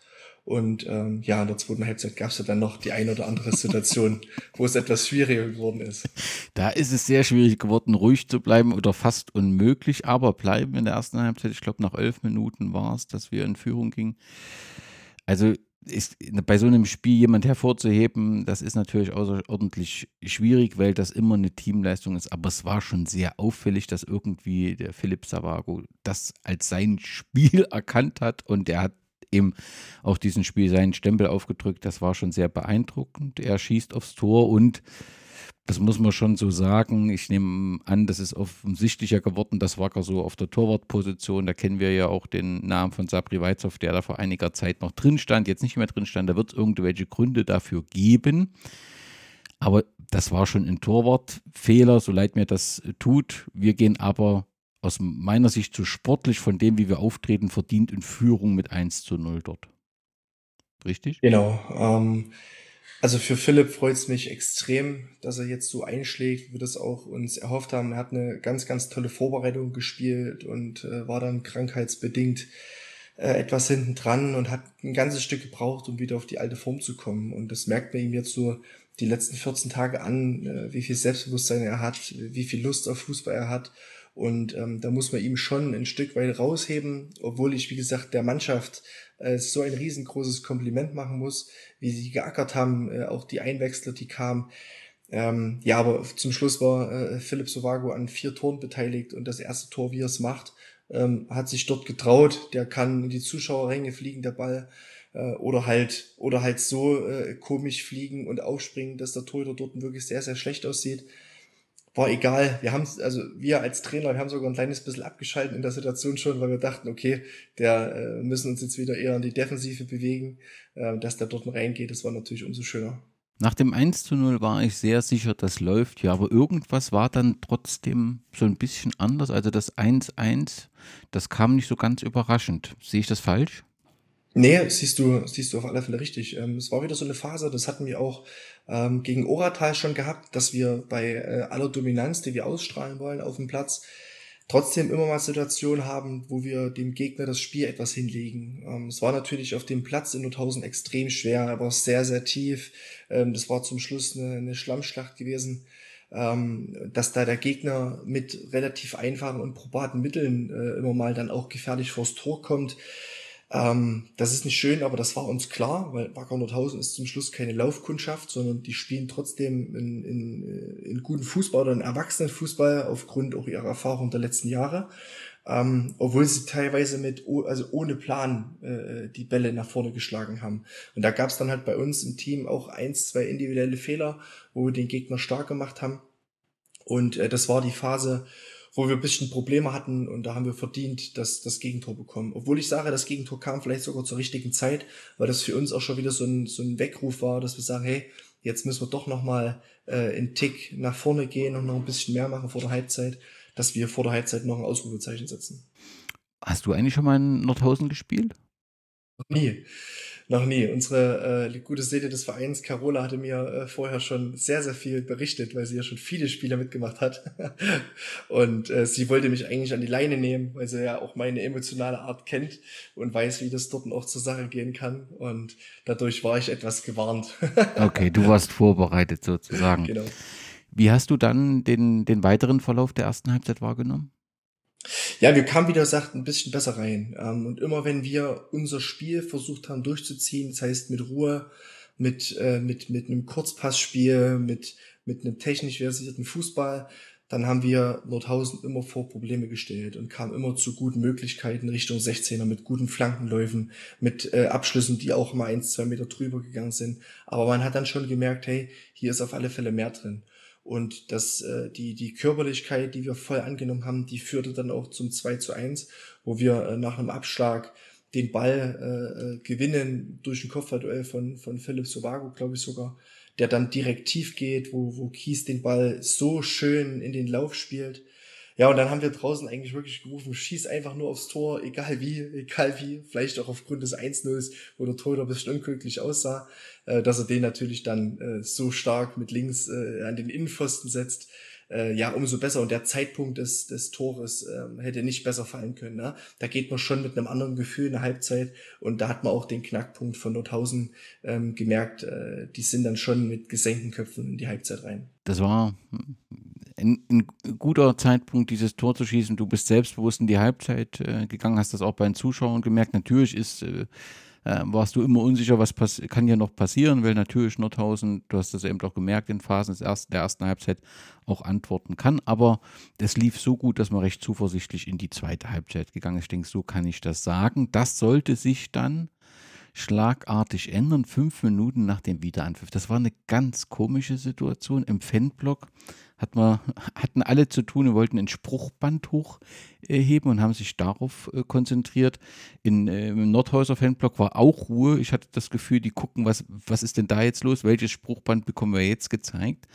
Und ähm, ja, in der zweiten Halbzeit gab es ja dann noch die eine oder andere Situation, wo es etwas schwieriger geworden ist. Da ist es sehr schwierig geworden, ruhig zu bleiben oder fast unmöglich, aber bleiben in der ersten Halbzeit. Ich glaube, nach elf Minuten war es, dass wir in Führung gingen. Also ist bei so einem Spiel jemand hervorzuheben, das ist natürlich außerordentlich schwierig, weil das immer eine Teamleistung ist. Aber es war schon sehr auffällig, dass irgendwie der Philipp Savago das als sein Spiel erkannt hat und er hat eben auf diesem Spiel seinen Stempel aufgedrückt. Das war schon sehr beeindruckend. Er schießt aufs Tor und das muss man schon so sagen. Ich nehme an, das ist offensichtlicher geworden, das Wacker so auf der Torwartposition. Da kennen wir ja auch den Namen von Sabri Weizhoff, der da vor einiger Zeit noch drin stand, jetzt nicht mehr drin stand. Da wird es irgendwelche Gründe dafür geben. Aber das war schon ein Torwartfehler, so leid mir das tut. Wir gehen aber aus meiner Sicht zu sportlich von dem, wie wir auftreten, verdient in Führung mit 1 zu 0 dort. Richtig? Genau. Ähm, also für Philipp freut es mich extrem, dass er jetzt so einschlägt, wie wir das auch uns erhofft haben. Er hat eine ganz, ganz tolle Vorbereitung gespielt und äh, war dann krankheitsbedingt äh, etwas hinten dran und hat ein ganzes Stück gebraucht, um wieder auf die alte Form zu kommen. Und das merkt man ihm jetzt so die letzten 14 Tage an, äh, wie viel Selbstbewusstsein er hat, wie viel Lust auf Fußball er hat. Und ähm, da muss man ihm schon ein Stück weit rausheben, obwohl ich, wie gesagt, der Mannschaft äh, so ein riesengroßes Kompliment machen muss, wie sie geackert haben, äh, auch die Einwechsler, die kamen. Ähm, ja, aber zum Schluss war äh, Philipp Sovago an vier Toren beteiligt und das erste Tor, wie er es macht, ähm, hat sich dort getraut. Der kann in die Zuschauerränge fliegen, der Ball äh, oder halt oder halt so äh, komisch fliegen und aufspringen, dass der Torhüter dort wirklich sehr sehr schlecht aussieht war egal. Wir haben also wir als Trainer, wir haben sogar ein kleines bisschen abgeschaltet in der Situation schon, weil wir dachten, okay, der äh, müssen uns jetzt wieder eher in die Defensive bewegen, äh, dass der dort reingeht, das war natürlich umso schöner. Nach dem 1 zu 0 war ich sehr sicher, das läuft ja, aber irgendwas war dann trotzdem so ein bisschen anders. Also das 1-1, das kam nicht so ganz überraschend. Sehe ich das falsch? Nee, siehst du, siehst du auf alle Fälle richtig. Ähm, es war wieder so eine Phase, das hatten wir auch ähm, gegen Oratal schon gehabt, dass wir bei äh, aller Dominanz, die wir ausstrahlen wollen auf dem Platz, trotzdem immer mal Situationen haben, wo wir dem Gegner das Spiel etwas hinlegen. Ähm, es war natürlich auf dem Platz in Nordhausen extrem schwer, er war sehr, sehr tief. Ähm, das war zum Schluss eine, eine Schlammschlacht gewesen. Ähm, dass da der Gegner mit relativ einfachen und probaten Mitteln äh, immer mal dann auch gefährlich vors Tor kommt. Ähm, das ist nicht schön, aber das war uns klar, weil Wacker Nordhausen ist zum Schluss keine Laufkundschaft, sondern die spielen trotzdem in, in, äh, in guten Fußball oder in Erwachsenenfußball aufgrund auch ihrer Erfahrung der letzten Jahre. Ähm, obwohl sie teilweise mit, also ohne Plan äh, die Bälle nach vorne geschlagen haben. Und da gab es dann halt bei uns im Team auch eins, zwei individuelle Fehler, wo wir den Gegner stark gemacht haben. Und äh, das war die Phase, wo wir ein bisschen Probleme hatten und da haben wir verdient das, das Gegentor bekommen. Obwohl ich sage, das Gegentor kam vielleicht sogar zur richtigen Zeit, weil das für uns auch schon wieder so ein, so ein Weckruf war, dass wir sagen, hey, jetzt müssen wir doch nochmal äh, einen Tick nach vorne gehen und noch ein bisschen mehr machen vor der Halbzeit, dass wir vor der Halbzeit noch ein Ausrufezeichen setzen. Hast du eigentlich schon mal in Nordhausen gespielt? Nie. Noch nie. Unsere äh, gute Seele des Vereins, Carola, hatte mir äh, vorher schon sehr, sehr viel berichtet, weil sie ja schon viele Spieler mitgemacht hat. und äh, sie wollte mich eigentlich an die Leine nehmen, weil sie ja auch meine emotionale Art kennt und weiß, wie das dort auch zur Sache gehen kann. Und dadurch war ich etwas gewarnt. okay, du warst vorbereitet sozusagen. Genau. Wie hast du dann den, den weiteren Verlauf der ersten Halbzeit wahrgenommen? Ja, wir kamen, wie du sagst, ein bisschen besser rein. Ähm, und immer wenn wir unser Spiel versucht haben durchzuziehen, das heißt mit Ruhe, mit, äh, mit, mit einem Kurzpassspiel, mit, mit einem technisch versierten Fußball, dann haben wir Nordhausen immer vor Probleme gestellt und kamen immer zu guten Möglichkeiten Richtung 16er mit guten Flankenläufen, mit äh, Abschlüssen, die auch mal eins, zwei Meter drüber gegangen sind. Aber man hat dann schon gemerkt, hey, hier ist auf alle Fälle mehr drin. Und das, äh, die, die Körperlichkeit, die wir voll angenommen haben, die führte dann auch zum 2 zu 1, wo wir äh, nach einem Abschlag den Ball äh, äh, gewinnen durch ein Kopfballduell von, von Philipp Sovago, glaube ich sogar, der dann direkt tief geht, wo, wo Kies den Ball so schön in den Lauf spielt. Ja, und dann haben wir draußen eigentlich wirklich gerufen, schieß einfach nur aufs Tor, egal wie, egal wie, vielleicht auch aufgrund des 1-0, wo der Torhüter ein bisschen unglücklich aussah, äh, dass er den natürlich dann äh, so stark mit links äh, an den Innenpfosten setzt äh, ja, umso besser. Und der Zeitpunkt des, des Tores äh, hätte nicht besser fallen können. Ne? Da geht man schon mit einem anderen Gefühl in der Halbzeit und da hat man auch den Knackpunkt von Nordhausen ähm, gemerkt. Äh, die sind dann schon mit gesenkten Köpfen in die Halbzeit rein. Das war ein, ein, guter Zeitpunkt, dieses Tor zu schießen. Du bist selbstbewusst in die Halbzeit äh, gegangen, hast das auch bei den Zuschauern gemerkt. Natürlich ist äh, äh, warst du immer unsicher, was kann hier noch passieren, weil natürlich Nordhausen, du hast das eben auch gemerkt, in Phasen des ersten, der ersten Halbzeit auch antworten kann. Aber das lief so gut, dass man recht zuversichtlich in die zweite Halbzeit gegangen ist. Ich denke, so kann ich das sagen. Das sollte sich dann schlagartig ändern, fünf Minuten nach dem Wiederanpfiff. Das war eine ganz komische Situation im Fanblock hat man, hatten alle zu tun und wollten ein Spruchband hochheben und haben sich darauf äh, konzentriert. In, äh, Im Nordhäuser Fanblock war auch Ruhe. Ich hatte das Gefühl, die gucken, was, was ist denn da jetzt los? Welches Spruchband bekommen wir jetzt gezeigt?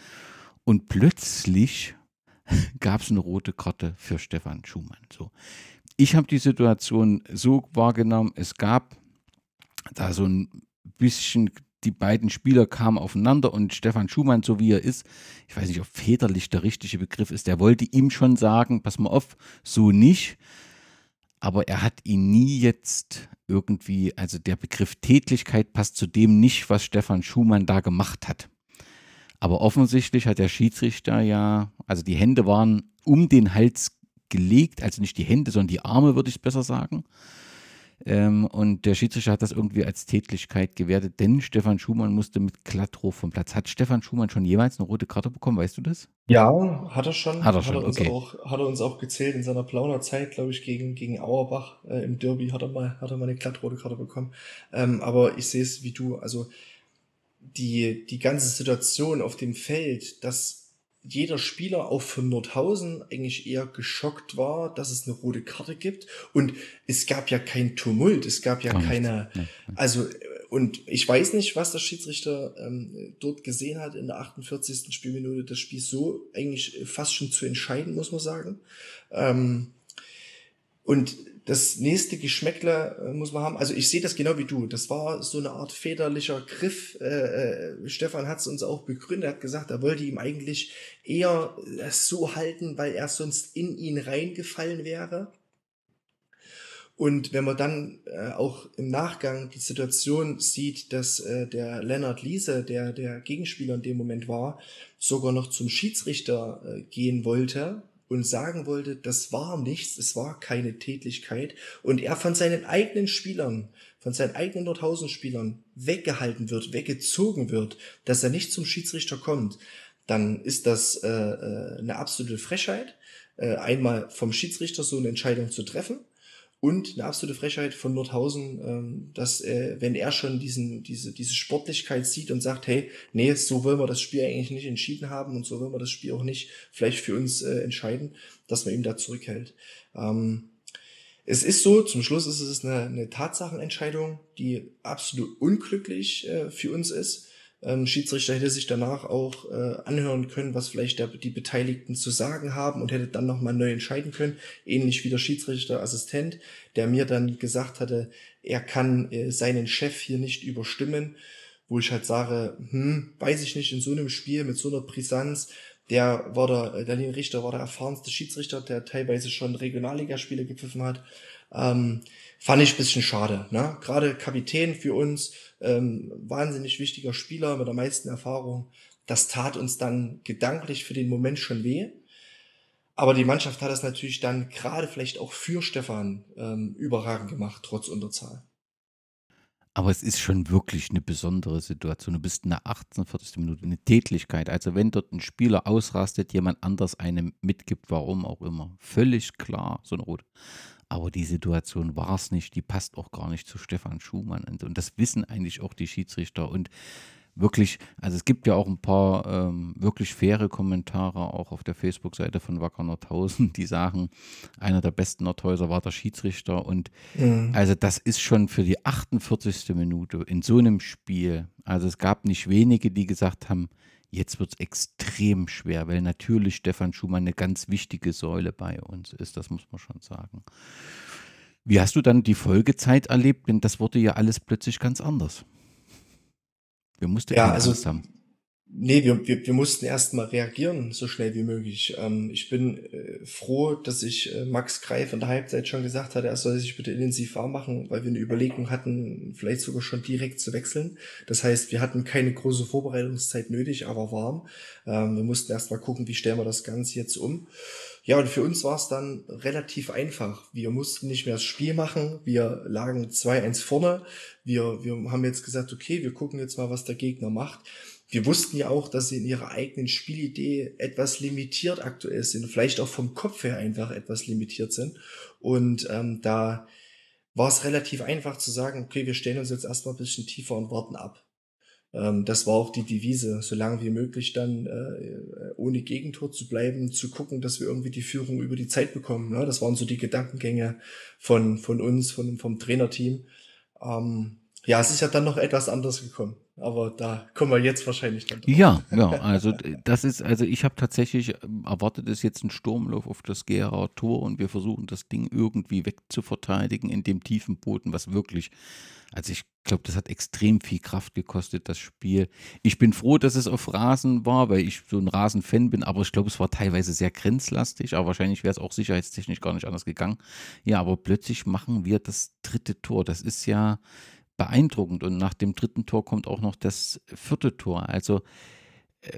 Und plötzlich gab es eine rote Karte für Stefan Schumann. So. Ich habe die Situation so wahrgenommen, es gab da so ein bisschen die beiden Spieler kamen aufeinander und Stefan Schumann, so wie er ist, ich weiß nicht, ob väterlich der richtige Begriff ist, der wollte ihm schon sagen, pass mal auf, so nicht. Aber er hat ihn nie jetzt irgendwie, also der Begriff Tätlichkeit passt zu dem nicht, was Stefan Schumann da gemacht hat. Aber offensichtlich hat der Schiedsrichter ja, also die Hände waren um den Hals gelegt, also nicht die Hände, sondern die Arme, würde ich besser sagen. Ähm, und der Schiedsrichter hat das irgendwie als Tätlichkeit gewertet, denn Stefan Schumann musste mit Glattrow vom Platz. Hat Stefan Schumann schon jemals eine rote Karte bekommen, weißt du das? Ja, hat er schon. Hat er schon, hat er uns okay. Auch, hat er uns auch gezählt in seiner Plaunerzeit, glaube ich, gegen, gegen Auerbach äh, im Derby hat er mal, hat er mal eine glattrote Karte bekommen. Ähm, aber ich sehe es wie du, also die, die ganze Situation auf dem Feld, dass jeder Spieler auch von Nordhausen eigentlich eher geschockt war, dass es eine rote Karte gibt. Und es gab ja kein Tumult, es gab ja Gar keine, nichts. also, und ich weiß nicht, was der Schiedsrichter ähm, dort gesehen hat in der 48. Spielminute, das Spiel so eigentlich fast schon zu entscheiden, muss man sagen. Ähm, und das nächste Geschmäckle äh, muss man haben. Also ich sehe das genau wie du. Das war so eine Art väterlicher Griff. Äh, äh, Stefan hat es uns auch begründet, hat gesagt, er wollte ihm eigentlich eher es so halten, weil er sonst in ihn reingefallen wäre. Und wenn man dann äh, auch im Nachgang die Situation sieht, dass äh, der Lennart Liese, der der Gegenspieler in dem Moment war, sogar noch zum Schiedsrichter äh, gehen wollte und sagen wollte, das war nichts, es war keine Tätlichkeit und er von seinen eigenen Spielern, von seinen eigenen Nordhausen-Spielern weggehalten wird, weggezogen wird, dass er nicht zum Schiedsrichter kommt, dann ist das äh, äh, eine absolute Frechheit, äh, einmal vom Schiedsrichter so eine Entscheidung zu treffen und eine absolute Frechheit von Nordhausen, ähm, dass äh, wenn er schon diesen, diese, diese Sportlichkeit sieht und sagt, hey, nee, so wollen wir das Spiel eigentlich nicht entschieden haben und so wollen wir das Spiel auch nicht vielleicht für uns äh, entscheiden, dass man ihm da zurückhält. Ähm, es ist so, zum Schluss ist es eine, eine Tatsachenentscheidung, die absolut unglücklich äh, für uns ist. Ähm, Schiedsrichter hätte sich danach auch äh, anhören können, was vielleicht der, die Beteiligten zu sagen haben und hätte dann nochmal neu entscheiden können. Ähnlich wie der Schiedsrichterassistent, der mir dann gesagt hatte, er kann äh, seinen Chef hier nicht überstimmen, wo ich halt sage, hm, weiß ich nicht, in so einem Spiel mit so einer Brisanz, der war der, der Linienrichter war der erfahrenste Schiedsrichter, der teilweise schon Regionalligaspiele gepfiffen hat. Ähm, fand ich ein bisschen schade. Ne? Gerade Kapitän für uns, ähm, wahnsinnig wichtiger Spieler mit der meisten Erfahrung. Das tat uns dann gedanklich für den Moment schon weh. Aber die Mannschaft hat es natürlich dann gerade vielleicht auch für Stefan ähm, überragend gemacht, trotz Unterzahl. Aber es ist schon wirklich eine besondere Situation. Du bist in der 48. Minute, eine Tätlichkeit. Also wenn dort ein Spieler ausrastet, jemand anders einem mitgibt, warum auch immer. Völlig klar, so eine rote. Aber die Situation war es nicht, die passt auch gar nicht zu Stefan Schumann. Und, und, das wissen eigentlich auch die Schiedsrichter. Und wirklich, also es gibt ja auch ein paar ähm, wirklich faire Kommentare auch auf der Facebook-Seite von Wacker Nordhausen, die sagen, einer der besten Nordhäuser war der Schiedsrichter. Und mhm. also das ist schon für die 48. Minute in so einem Spiel. Also es gab nicht wenige, die gesagt haben, Jetzt wird es extrem schwer, weil natürlich Stefan Schumann eine ganz wichtige Säule bei uns ist, das muss man schon sagen. Wie hast du dann die Folgezeit erlebt? Denn das wurde ja alles plötzlich ganz anders. Wir mussten ja, also, haben. Nee, wir, wir, wir mussten erstmal reagieren, so schnell wie möglich. Ähm, ich bin äh, froh, dass ich äh, Max Greif in der Halbzeit schon gesagt hatte, er soll sich bitte intensiv warm machen, weil wir eine Überlegung hatten, vielleicht sogar schon direkt zu wechseln. Das heißt, wir hatten keine große Vorbereitungszeit nötig, aber warm. Ähm, wir mussten erstmal gucken, wie stellen wir das Ganze jetzt um. Ja, und für uns war es dann relativ einfach. Wir mussten nicht mehr das Spiel machen. Wir lagen 2-1 vorne. Wir, wir haben jetzt gesagt, okay, wir gucken jetzt mal, was der Gegner macht wir wussten ja auch, dass sie in ihrer eigenen Spielidee etwas limitiert aktuell sind, vielleicht auch vom Kopf her einfach etwas limitiert sind. Und ähm, da war es relativ einfach zu sagen, okay, wir stellen uns jetzt erstmal ein bisschen tiefer und warten ab. Ähm, das war auch die Devise, so lange wie möglich dann äh, ohne Gegentor zu bleiben, zu gucken, dass wir irgendwie die Führung über die Zeit bekommen. Ne? Das waren so die Gedankengänge von, von uns, von, vom Trainerteam. Ähm, ja, es ist ja dann noch etwas anders gekommen. Aber da kommen wir jetzt wahrscheinlich dann. Drauf. Ja, ja, also das ist, also ich habe tatsächlich ähm, erwartet, es jetzt ein Sturmlauf auf das Gera Tor und wir versuchen das Ding irgendwie wegzuverteidigen in dem tiefen Boden, was wirklich, also ich glaube, das hat extrem viel Kraft gekostet, das Spiel. Ich bin froh, dass es auf Rasen war, weil ich so ein Rasenfan bin, aber ich glaube, es war teilweise sehr grenzlastig, aber wahrscheinlich wäre es auch sicherheitstechnisch gar nicht anders gegangen. Ja, aber plötzlich machen wir das dritte Tor. Das ist ja, beeindruckend. Und nach dem dritten Tor kommt auch noch das vierte Tor. Also äh,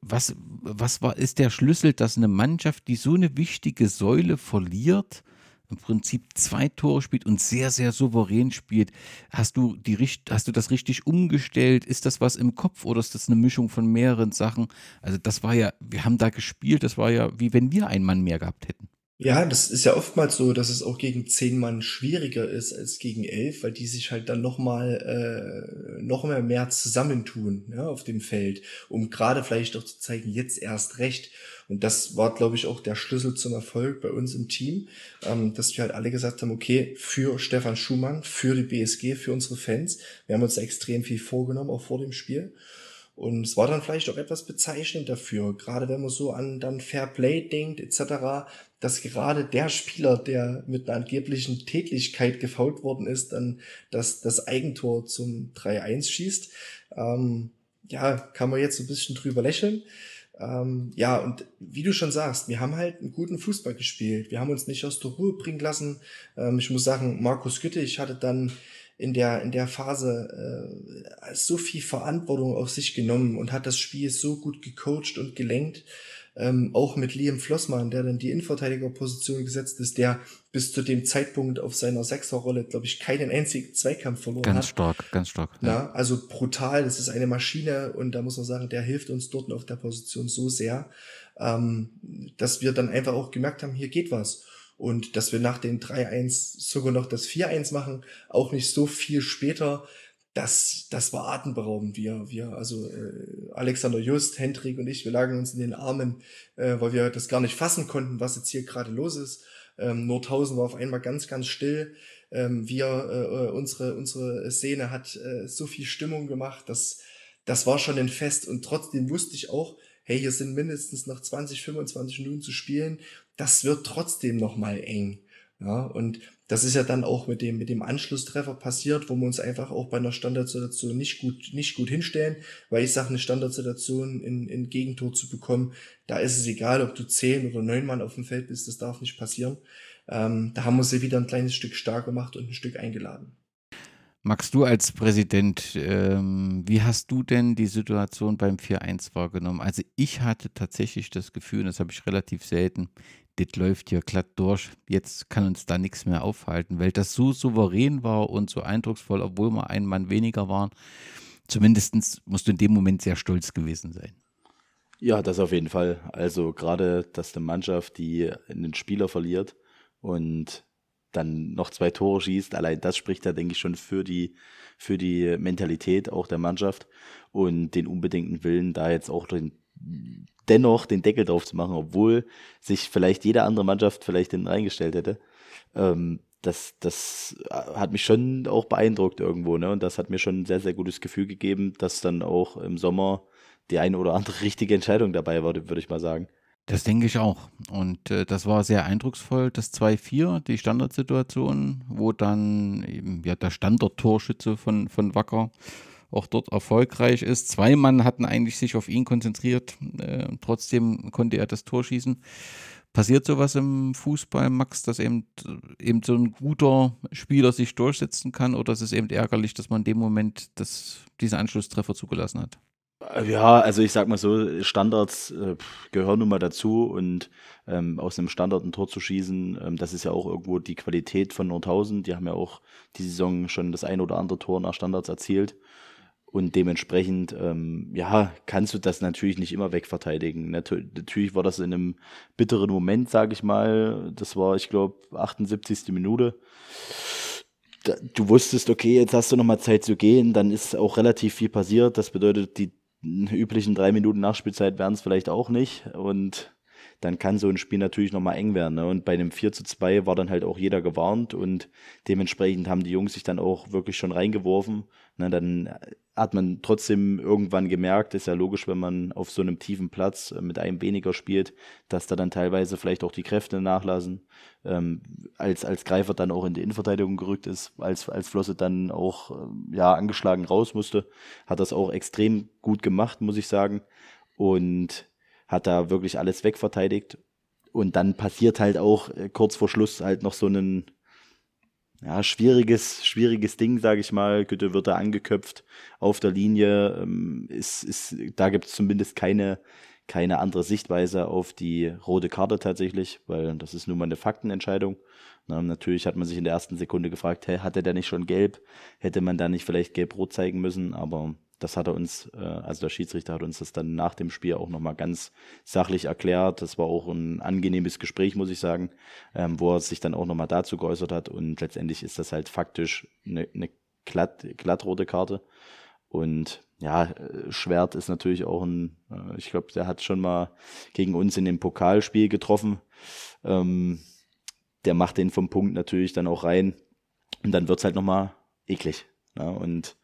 was, was war, ist der Schlüssel, dass eine Mannschaft, die so eine wichtige Säule verliert, im Prinzip zwei Tore spielt und sehr, sehr souverän spielt. Hast du, die, hast du das richtig umgestellt? Ist das was im Kopf oder ist das eine Mischung von mehreren Sachen? Also das war ja, wir haben da gespielt, das war ja wie wenn wir einen Mann mehr gehabt hätten. Ja, das ist ja oftmals so, dass es auch gegen zehn Mann schwieriger ist als gegen elf, weil die sich halt dann noch mal äh, noch mehr mehr zusammentun ja, auf dem Feld, um gerade vielleicht auch zu zeigen, jetzt erst recht. Und das war, glaube ich, auch der Schlüssel zum Erfolg bei uns im Team, ähm, dass wir halt alle gesagt haben, okay, für Stefan Schumann, für die BSG, für unsere Fans. Wir haben uns extrem viel vorgenommen, auch vor dem Spiel. Und es war dann vielleicht auch etwas bezeichnend dafür, gerade wenn man so an dann Fair Play denkt etc., dass gerade der Spieler, der mit einer angeblichen Tätlichkeit gefault worden ist, dann das, das Eigentor zum 3-1 schießt. Ähm, ja, kann man jetzt ein bisschen drüber lächeln. Ähm, ja, und wie du schon sagst, wir haben halt einen guten Fußball gespielt. Wir haben uns nicht aus der Ruhe bringen lassen. Ähm, ich muss sagen, Markus Gütte, ich hatte dann in der, in der Phase äh, so viel Verantwortung auf sich genommen und hat das Spiel so gut gecoacht und gelenkt. Ähm, auch mit Liam Flossmann, der dann die Innenverteidigerposition gesetzt ist, der bis zu dem Zeitpunkt auf seiner Sechserrolle, glaube ich, keinen einzigen Zweikampf verloren ganz hat. Ganz stark, ganz stark. Ja. ja. also brutal, das ist eine Maschine und da muss man sagen, der hilft uns dort auf der Position so sehr, ähm, dass wir dann einfach auch gemerkt haben, hier geht was. Und dass wir nach dem 3-1 sogar noch das 4-1 machen, auch nicht so viel später, das, das war atemberaubend. Wir, wir, also äh, Alexander Just, Hendrik und ich, wir lagen uns in den Armen, äh, weil wir das gar nicht fassen konnten, was jetzt hier gerade los ist. Ähm, Nordhausen war auf einmal ganz, ganz still. Ähm, wir, äh, unsere, unsere Szene hat äh, so viel Stimmung gemacht, dass das war schon ein Fest. Und trotzdem wusste ich auch, hey, hier sind mindestens noch 20, 25 Minuten zu spielen. Das wird trotzdem noch mal eng. Ja, und das ist ja dann auch mit dem, mit dem Anschlusstreffer passiert, wo wir uns einfach auch bei einer Standardsituation nicht gut, nicht gut hinstellen, weil ich sage, eine Standardsituation in, in Gegentor zu bekommen, da ist es egal, ob du zehn oder neun Mann auf dem Feld bist, das darf nicht passieren. Ähm, da haben wir sie wieder ein kleines Stück stark gemacht und ein Stück eingeladen. Max, du als Präsident, ähm, wie hast du denn die Situation beim 4-1 wahrgenommen? Also ich hatte tatsächlich das Gefühl, das habe ich relativ selten, das läuft hier glatt durch, jetzt kann uns da nichts mehr aufhalten, weil das so souverän war und so eindrucksvoll, obwohl wir ein Mann weniger waren. Zumindest musst du in dem Moment sehr stolz gewesen sein. Ja, das auf jeden Fall. Also gerade, dass eine Mannschaft, die einen Spieler verliert und dann noch zwei Tore schießt, allein das spricht ja, denke ich, schon für die, für die Mentalität auch der Mannschaft und den unbedingten Willen, da jetzt auch den, dennoch den Deckel drauf zu machen, obwohl sich vielleicht jede andere Mannschaft vielleicht hinten reingestellt hätte. Ähm, das, das hat mich schon auch beeindruckt irgendwo, ne? Und das hat mir schon ein sehr, sehr gutes Gefühl gegeben, dass dann auch im Sommer die eine oder andere richtige Entscheidung dabei war, würde ich mal sagen. Das denke ich auch. Und äh, das war sehr eindrucksvoll, das 2-4, die Standardsituation, wo dann eben ja, der Standard-Torschütze von, von Wacker auch dort erfolgreich ist. Zwei Mann hatten eigentlich sich auf ihn konzentriert. Äh, trotzdem konnte er das Tor schießen. Passiert sowas im Fußball, Max, dass eben, eben so ein guter Spieler sich durchsetzen kann? Oder ist es eben ärgerlich, dass man in dem Moment das, diesen Anschlusstreffer zugelassen hat? Ja, also ich sag mal so, Standards äh, gehören nun mal dazu und ähm, aus einem Standard ein Tor zu schießen, ähm, das ist ja auch irgendwo die Qualität von Nordhausen. Die haben ja auch die Saison schon das ein oder andere Tor nach Standards erzielt. Und dementsprechend, ähm, ja, kannst du das natürlich nicht immer wegverteidigen. Natürlich war das in einem bitteren Moment, sage ich mal. Das war, ich glaube, 78. Minute. Du wusstest, okay, jetzt hast du noch mal Zeit zu gehen, dann ist auch relativ viel passiert. Das bedeutet, die üblichen drei Minuten Nachspielzeit werden es vielleicht auch nicht. Und dann kann so ein Spiel natürlich nochmal eng werden. Ne? Und bei einem 4 zu 2 war dann halt auch jeder gewarnt und dementsprechend haben die Jungs sich dann auch wirklich schon reingeworfen. Ne? Dann hat man trotzdem irgendwann gemerkt, ist ja logisch, wenn man auf so einem tiefen Platz äh, mit einem weniger spielt, dass da dann teilweise vielleicht auch die Kräfte nachlassen. Ähm, als, als Greifer dann auch in die Innenverteidigung gerückt ist, als, als Flosse dann auch äh, ja, angeschlagen raus musste, hat das auch extrem gut gemacht, muss ich sagen. Und hat da wirklich alles wegverteidigt. Und dann passiert halt auch äh, kurz vor Schluss halt noch so ein ja, schwieriges, schwieriges Ding, sage ich mal. Gütte wird da angeköpft auf der Linie. Ähm, ist, ist, da gibt es zumindest keine, keine andere Sichtweise auf die rote Karte tatsächlich, weil das ist nun mal eine Faktenentscheidung. Na, natürlich hat man sich in der ersten Sekunde gefragt, hey, hatte der nicht schon gelb? Hätte man da nicht vielleicht gelb-rot zeigen müssen? Aber das hat er uns, äh, also der Schiedsrichter hat uns das dann nach dem Spiel auch nochmal ganz sachlich erklärt. Das war auch ein angenehmes Gespräch, muss ich sagen, ähm, wo er sich dann auch nochmal dazu geäußert hat. Und letztendlich ist das halt faktisch eine, eine glatt, glattrote Karte. Und ja, äh, Schwert ist natürlich auch ein, äh, ich glaube, der hat schon mal gegen uns in dem Pokalspiel getroffen. Ähm, der macht den vom Punkt natürlich dann auch rein. Und dann wird's halt nochmal eklig. Ja, und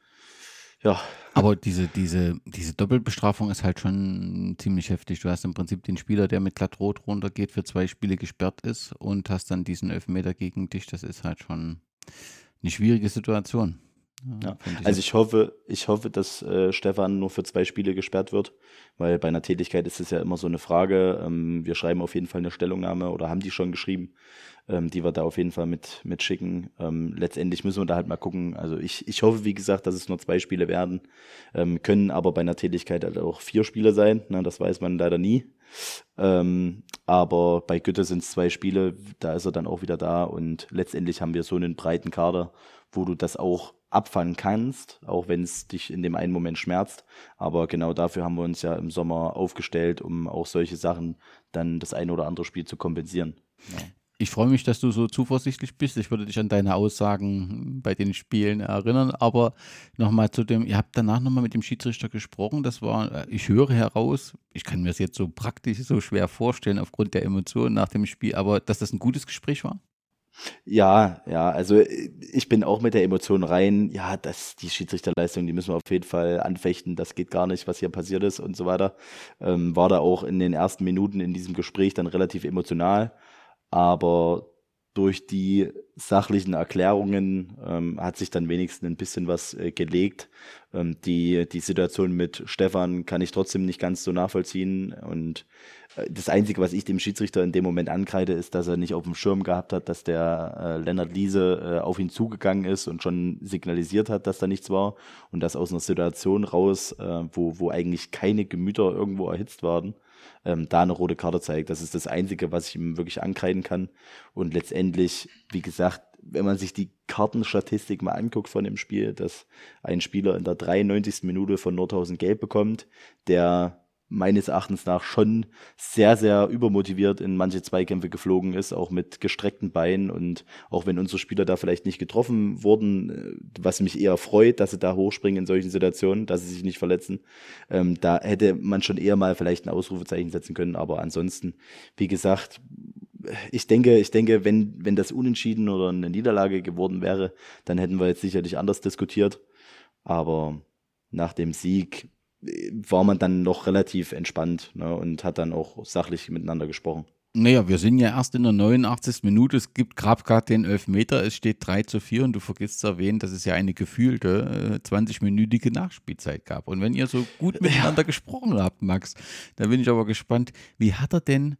ja, aber diese, diese, diese Doppelbestrafung ist halt schon ziemlich heftig. Du hast im Prinzip den Spieler, der mit glatt rot runtergeht, für zwei Spiele gesperrt ist und hast dann diesen Elfmeter gegen dich. Das ist halt schon eine schwierige Situation. Ja. Also ich hoffe, ich hoffe, dass äh, Stefan nur für zwei Spiele gesperrt wird, weil bei einer Tätigkeit ist es ja immer so eine Frage. Ähm, wir schreiben auf jeden Fall eine Stellungnahme oder haben die schon geschrieben, ähm, die wir da auf jeden Fall mit, mit schicken. Ähm, letztendlich müssen wir da halt mal gucken. Also ich, ich hoffe, wie gesagt, dass es nur zwei Spiele werden, ähm, können aber bei einer Tätigkeit halt auch vier Spiele sein. Ne? Das weiß man leider nie. Ähm, aber bei Gütte sind es zwei Spiele, da ist er dann auch wieder da und letztendlich haben wir so einen breiten Kader, wo du das auch abfangen kannst, auch wenn es dich in dem einen Moment schmerzt. Aber genau dafür haben wir uns ja im Sommer aufgestellt, um auch solche Sachen dann das eine oder andere Spiel zu kompensieren. Ich freue mich, dass du so zuversichtlich bist. Ich würde dich an deine Aussagen bei den Spielen erinnern. Aber nochmal zu dem, ihr habt danach nochmal mit dem Schiedsrichter gesprochen. Das war, ich höre heraus, ich kann mir das jetzt so praktisch so schwer vorstellen aufgrund der Emotionen nach dem Spiel, aber dass das ein gutes Gespräch war? Ja, ja, also ich bin auch mit der Emotion rein, ja, das, die Schiedsrichterleistung, die müssen wir auf jeden Fall anfechten, das geht gar nicht, was hier passiert ist und so weiter. Ähm, war da auch in den ersten Minuten in diesem Gespräch dann relativ emotional. Aber durch die sachlichen Erklärungen ähm, hat sich dann wenigstens ein bisschen was äh, gelegt. Ähm, die, die Situation mit Stefan kann ich trotzdem nicht ganz so nachvollziehen. Und äh, das Einzige, was ich dem Schiedsrichter in dem Moment ankreide, ist, dass er nicht auf dem Schirm gehabt hat, dass der äh, Lennart Liese äh, auf ihn zugegangen ist und schon signalisiert hat, dass da nichts war. Und das aus einer Situation raus, äh, wo, wo eigentlich keine Gemüter irgendwo erhitzt waren, ähm, da eine rote Karte zeigt. Das ist das Einzige, was ich ihm wirklich ankreiden kann. Und letztendlich, wie gesagt, wenn man sich die Kartenstatistik mal anguckt von dem Spiel, dass ein Spieler in der 93. Minute von Nordhausen gelb bekommt, der meines Erachtens nach schon sehr, sehr übermotiviert in manche Zweikämpfe geflogen ist, auch mit gestreckten Beinen. Und auch wenn unsere Spieler da vielleicht nicht getroffen wurden, äh, was mich eher freut, dass sie da hochspringen in solchen Situationen, dass sie sich nicht verletzen, ähm, da hätte man schon eher mal vielleicht ein Ausrufezeichen setzen können, aber ansonsten, wie gesagt, ich denke, ich denke, wenn, wenn das unentschieden oder eine Niederlage geworden wäre, dann hätten wir jetzt sicherlich anders diskutiert, aber nach dem Sieg war man dann noch relativ entspannt ne, und hat dann auch sachlich miteinander gesprochen. Naja, wir sind ja erst in der 89. Minute. Es gibt gerade den Elfmeter. Es steht 3 zu 4 und du vergisst zu erwähnen, dass es ja eine gefühlte äh, 20-minütige Nachspielzeit gab. Und wenn ihr so gut miteinander ja. gesprochen habt, Max, dann bin ich aber gespannt, wie hat er denn,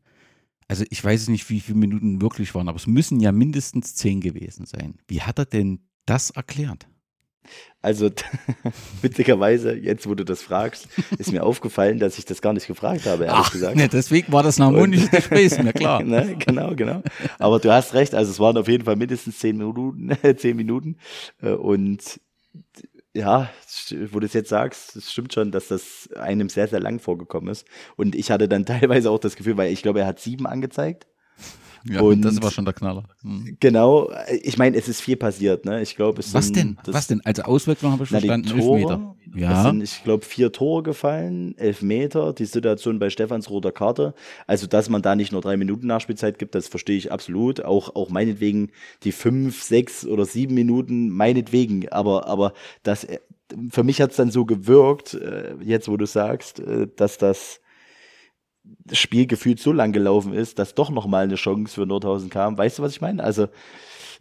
also ich weiß nicht, wie viele Minuten wirklich waren, aber es müssen ja mindestens 10 gewesen sein. Wie hat er denn das erklärt? Also witzigerweise, jetzt wo du das fragst, ist mir aufgefallen, dass ich das gar nicht gefragt habe, ehrlich Ach, gesagt. Ne, deswegen war das ein harmonisches Gespräch, mir klar. ne, genau, genau. Aber du hast recht, also es waren auf jeden Fall mindestens zehn Minuten, zehn Minuten. Äh, und ja, wo du es jetzt sagst, es stimmt schon, dass das einem sehr, sehr lang vorgekommen ist. Und ich hatte dann teilweise auch das Gefühl, weil ich glaube, er hat sieben angezeigt. Ja, und das war schon der Knaller. Mhm. Genau, ich meine, es ist viel passiert, ne? Ich glaube, es Was denn? Was denn? Also Auswirkungen habe ich na, verstanden, Tore, Elfmeter. Ja. Es sind, ich glaube, vier Tore gefallen, elf Meter, die Situation bei Stefans roter Karte. Also, dass man da nicht nur drei Minuten Nachspielzeit gibt, das verstehe ich absolut. Auch, auch meinetwegen die fünf, sechs oder sieben Minuten, meinetwegen. Aber, aber das, äh, für mich hat es dann so gewirkt, äh, jetzt wo du sagst, äh, dass das das Spiel gefühlt so lang gelaufen ist, dass doch noch mal eine Chance für Nordhausen kam. Weißt du, was ich meine? Also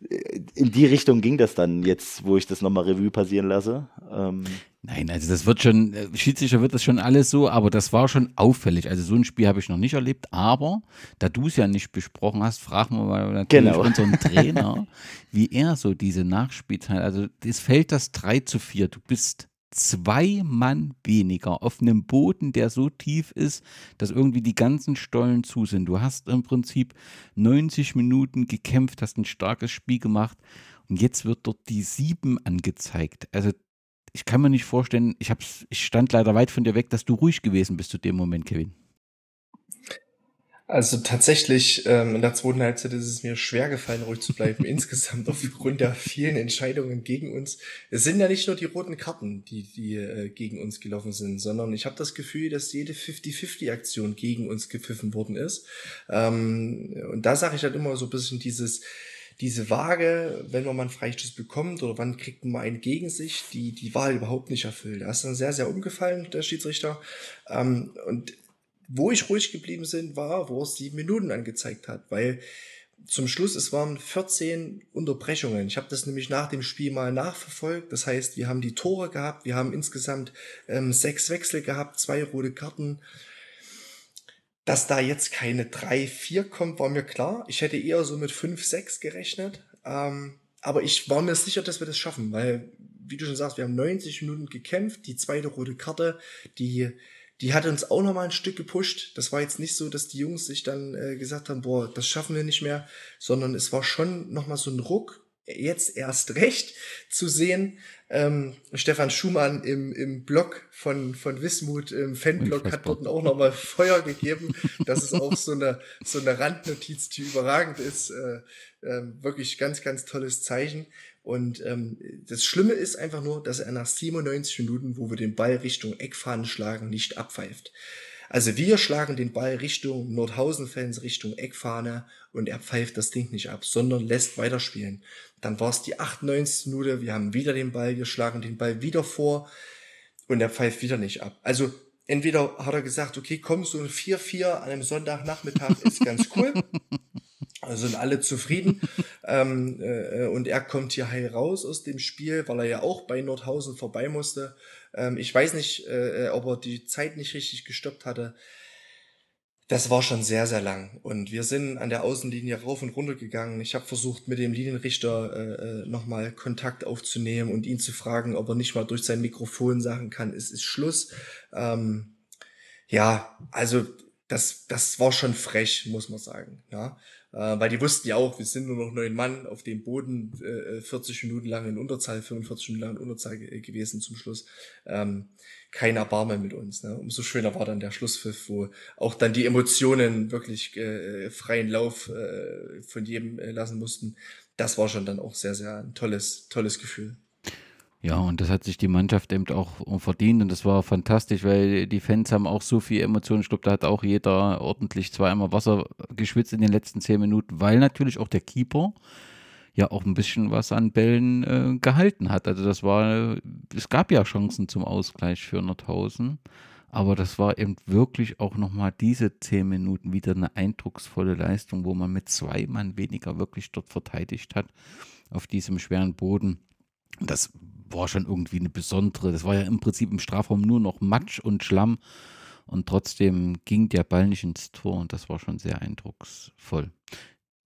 äh, in die Richtung ging das dann jetzt, wo ich das nochmal Revue passieren lasse. Ähm Nein, also das wird schon, äh, Schiedsrichter wird das schon alles so, aber das war schon auffällig. Also so ein Spiel habe ich noch nicht erlebt, aber da du es ja nicht besprochen hast, fragen wir mal natürlich genau. unseren Trainer, wie er so diese Nachspielzeit, also es fällt das 3 zu 4, du bist zwei Mann weniger auf einem Boden, der so tief ist, dass irgendwie die ganzen Stollen zu sind. Du hast im Prinzip 90 Minuten gekämpft, hast ein starkes Spiel gemacht und jetzt wird dort die sieben angezeigt. Also ich kann mir nicht vorstellen, ich, hab's, ich stand leider weit von dir weg, dass du ruhig gewesen bist zu dem Moment, Kevin. Also tatsächlich, ähm, in der zweiten Halbzeit ist es mir schwer gefallen, ruhig zu bleiben, insgesamt aufgrund der vielen Entscheidungen gegen uns. Es sind ja nicht nur die roten Karten, die, die äh, gegen uns gelaufen sind, sondern ich habe das Gefühl, dass jede 50-50-Aktion gegen uns gepfiffen worden ist. Ähm, und da sage ich halt immer so ein bisschen dieses, diese Waage, wenn man mal einen Freistoß bekommt oder wann kriegt man mal einen gegen sich, die, die war halt überhaupt nicht erfüllt. Da ist dann sehr, sehr umgefallen, der Schiedsrichter. Ähm, und wo ich ruhig geblieben bin, war, wo es sieben Minuten angezeigt hat, weil zum Schluss, es waren 14 Unterbrechungen. Ich habe das nämlich nach dem Spiel mal nachverfolgt. Das heißt, wir haben die Tore gehabt, wir haben insgesamt ähm, sechs Wechsel gehabt, zwei rote Karten. Dass da jetzt keine 3, 4 kommt, war mir klar. Ich hätte eher so mit 5, 6 gerechnet. Ähm, aber ich war mir sicher, dass wir das schaffen, weil, wie du schon sagst, wir haben 90 Minuten gekämpft. Die zweite rote Karte, die, die hat uns auch noch mal ein Stück gepusht. Das war jetzt nicht so, dass die Jungs sich dann äh, gesagt haben, boah, das schaffen wir nicht mehr, sondern es war schon noch mal so ein Ruck, jetzt erst recht zu sehen. Ähm, Stefan Schumann im, im Blog von, von Wismut, im Fanblog, hat dort auch nochmal Feuer gegeben. Das ist auch so eine, so eine Randnotiz, die überragend ist. Äh, äh, wirklich ganz, ganz tolles Zeichen. Und ähm, das Schlimme ist einfach nur, dass er nach 97 Minuten, wo wir den Ball Richtung Eckfahnen schlagen, nicht abpfeift. Also wir schlagen den Ball Richtung Nordhausen-Fans, Richtung Eckfahne und er pfeift das Ding nicht ab, sondern lässt weiterspielen. Dann war es die 98. Minute, wir haben wieder den Ball, wir schlagen den Ball wieder vor und er pfeift wieder nicht ab. Also entweder hat er gesagt, okay, komm, so ein 4-4 an einem Sonntagnachmittag ist ganz cool. Also sind alle zufrieden. ähm, äh, und er kommt hier heil raus aus dem Spiel, weil er ja auch bei Nordhausen vorbei musste. Ähm, ich weiß nicht, äh, ob er die Zeit nicht richtig gestoppt hatte. Das war schon sehr, sehr lang. Und wir sind an der Außenlinie rauf und runter gegangen. Ich habe versucht, mit dem Linienrichter äh, äh nochmal Kontakt aufzunehmen und ihn zu fragen, ob er nicht mal durch sein Mikrofon sagen kann, es ist Schluss. Ähm, ja, also das, das war schon frech, muss man sagen. Ja äh, weil die wussten ja auch, wir sind nur noch neun Mann auf dem Boden, äh, 40 Minuten lang in Unterzahl, 45 Minuten lang in Unterzahl gewesen zum Schluss. Ähm, kein Erbarmen mit uns. Ne? Umso schöner war dann der Schlusspfiff, wo auch dann die Emotionen wirklich äh, freien Lauf äh, von jedem äh, lassen mussten. Das war schon dann auch sehr, sehr ein tolles, tolles Gefühl. Ja, und das hat sich die Mannschaft eben auch verdient und das war fantastisch, weil die Fans haben auch so viel Emotionen. Ich glaube, da hat auch jeder ordentlich zweimal Wasser geschwitzt in den letzten zehn Minuten, weil natürlich auch der Keeper ja auch ein bisschen was an Bällen äh, gehalten hat. Also das war, es gab ja Chancen zum Ausgleich für Nordhausen, aber das war eben wirklich auch nochmal diese zehn Minuten wieder eine eindrucksvolle Leistung, wo man mit zwei Mann weniger wirklich dort verteidigt hat auf diesem schweren Boden. Das war schon irgendwie eine besondere. Das war ja im Prinzip im Strafraum nur noch Matsch und Schlamm. Und trotzdem ging der Ball nicht ins Tor und das war schon sehr eindrucksvoll.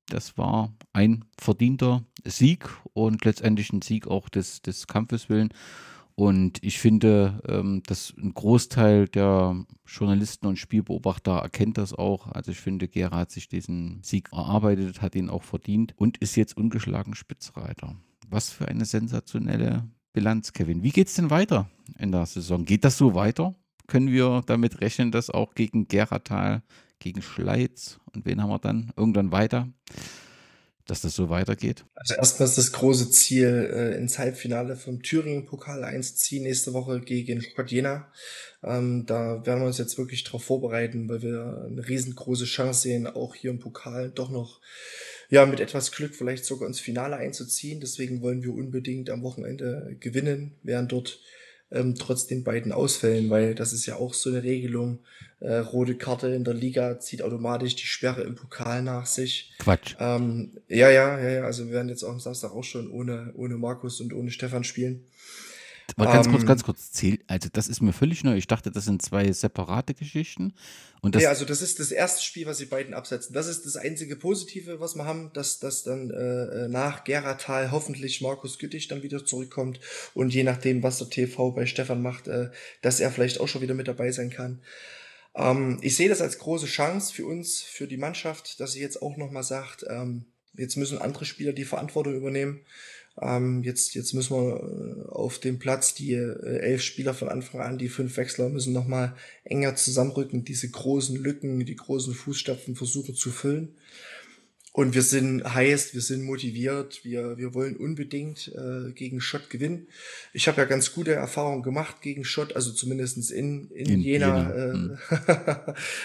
Das war ein verdienter Sieg und letztendlich ein Sieg auch des, des Kampfes willen. Und ich finde, ähm, dass ein Großteil der Journalisten und Spielbeobachter erkennt das auch. Also ich finde, Gera hat sich diesen Sieg erarbeitet, hat ihn auch verdient und ist jetzt ungeschlagen Spitzreiter. Was für eine sensationelle Bilanz, Kevin. Wie geht es denn weiter in der Saison? Geht das so weiter? Können wir damit rechnen, dass auch gegen Geratal, gegen Schleiz und wen haben wir dann irgendwann weiter, dass das so weitergeht? Also erstmal ist das große Ziel, äh, ins Halbfinale vom Thüringen-Pokal einzuziehen, nächste Woche gegen Sport Jena. Ähm, da werden wir uns jetzt wirklich darauf vorbereiten, weil wir eine riesengroße Chance sehen, auch hier im Pokal doch noch ja, mit etwas Glück vielleicht sogar ins Finale einzuziehen. Deswegen wollen wir unbedingt am Wochenende gewinnen, während dort ähm, trotz den beiden Ausfällen, weil das ist ja auch so eine Regelung. Äh, rote Karte in der Liga zieht automatisch die Sperre im Pokal nach sich. Quatsch. Ähm, ja, ja, ja, ja. Also wir werden jetzt auch am Samstag auch schon ohne, ohne Markus und ohne Stefan spielen. Aber ganz ähm, kurz, ganz kurz, zählt, also das ist mir völlig neu. Ich dachte, das sind zwei separate Geschichten. Und das ja, also das ist das erste Spiel, was die beiden absetzen. Das ist das einzige Positive, was wir haben, dass, dass dann äh, nach Geratal hoffentlich Markus Güttich dann wieder zurückkommt und je nachdem, was der TV bei Stefan macht, äh, dass er vielleicht auch schon wieder mit dabei sein kann. Ähm, ich sehe das als große Chance für uns, für die Mannschaft, dass sie jetzt auch nochmal sagt, ähm, jetzt müssen andere Spieler die Verantwortung übernehmen. Ähm, jetzt, jetzt müssen wir äh, auf dem Platz die äh, elf Spieler von Anfang an, die fünf Wechsler müssen nochmal enger zusammenrücken, diese großen Lücken, die großen Fußstapfen versuchen zu füllen. Und wir sind heiß, wir sind motiviert, wir, wir wollen unbedingt äh, gegen Schott gewinnen. Ich habe ja ganz gute Erfahrungen gemacht gegen Schott, also zumindestens in, in, In Jena, Jena,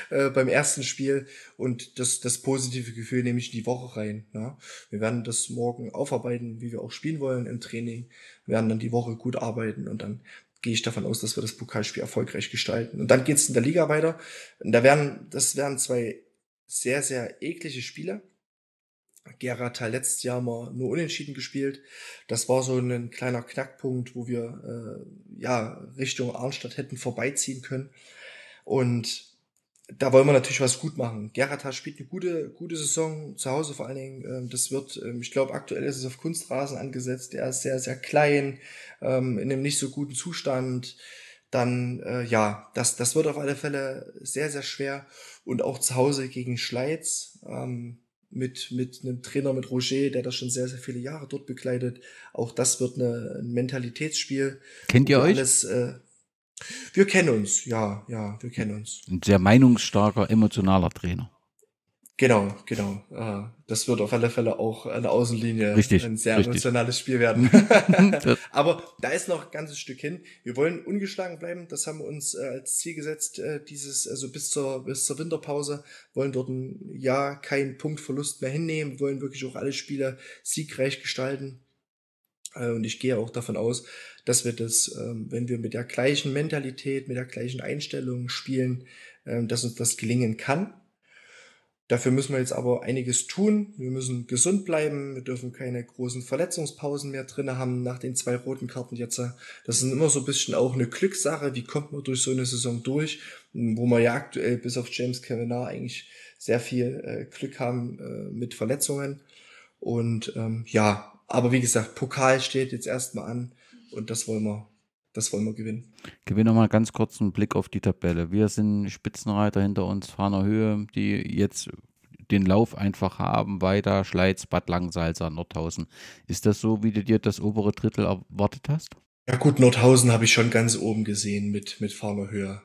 äh, äh, beim ersten Spiel. Und das, das positive Gefühl nehme ich in die Woche rein. Ja. Wir werden das morgen aufarbeiten, wie wir auch spielen wollen im Training. Wir werden dann die Woche gut arbeiten und dann gehe ich davon aus, dass wir das Pokalspiel erfolgreich gestalten. Und dann geht's in der Liga weiter. Und da werden, das werden zwei sehr, sehr eklige Spiele. Gerard hat letztes Jahr mal nur unentschieden gespielt. Das war so ein kleiner Knackpunkt, wo wir äh, ja Richtung Arnstadt hätten vorbeiziehen können. Und da wollen wir natürlich was gut machen. Gerard spielt eine gute, gute Saison zu Hause vor allen Dingen. Ähm, das wird, ähm, ich glaube, aktuell ist es auf Kunstrasen angesetzt. Der ist sehr, sehr klein, ähm, in einem nicht so guten Zustand. Dann, äh, ja, das, das wird auf alle Fälle sehr, sehr schwer. Und auch zu Hause gegen Schleiz. Mit, mit einem Trainer, mit Roger, der das schon sehr, sehr viele Jahre dort begleitet. Auch das wird eine, ein Mentalitätsspiel. Kennt ihr euch? Alles, äh, wir kennen uns, ja, ja, wir kennen uns. Ein sehr meinungsstarker, emotionaler Trainer. Genau, genau. Äh, Das wird auf alle Fälle auch an der Außenlinie Richtig, ein sehr richtig. emotionales Spiel werden. Aber da ist noch ein ganzes Stück hin. Wir wollen ungeschlagen bleiben. Das haben wir uns äh, als Ziel gesetzt. äh, Dieses, also bis zur, bis zur Winterpause wollen dort ein Jahr keinen Punktverlust mehr hinnehmen. Wir wollen wirklich auch alle Spiele siegreich gestalten. Und ich gehe auch davon aus, dass wir das, ähm, wenn wir mit der gleichen Mentalität, mit der gleichen Einstellung spielen, ähm, dass uns das gelingen kann. Dafür müssen wir jetzt aber einiges tun. Wir müssen gesund bleiben. Wir dürfen keine großen Verletzungspausen mehr drin haben nach den zwei roten Karten jetzt. Das ist immer so ein bisschen auch eine Glückssache. Wie kommt man durch so eine Saison durch? Wo wir ja aktuell bis auf James Kavanagh eigentlich sehr viel äh, Glück haben äh, mit Verletzungen. Und ähm, ja, aber wie gesagt, Pokal steht jetzt erstmal an und das wollen wir, das wollen wir gewinnen. Gib mir noch mal ganz kurz einen Blick auf die Tabelle. Wir sind Spitzenreiter hinter uns, Fahner Höhe, die jetzt den Lauf einfach haben, weiter Schleiz, Bad Langsalza, Nordhausen. Ist das so, wie du dir das obere Drittel erwartet hast? Ja gut, Nordhausen habe ich schon ganz oben gesehen mit, mit Fahner Höhe.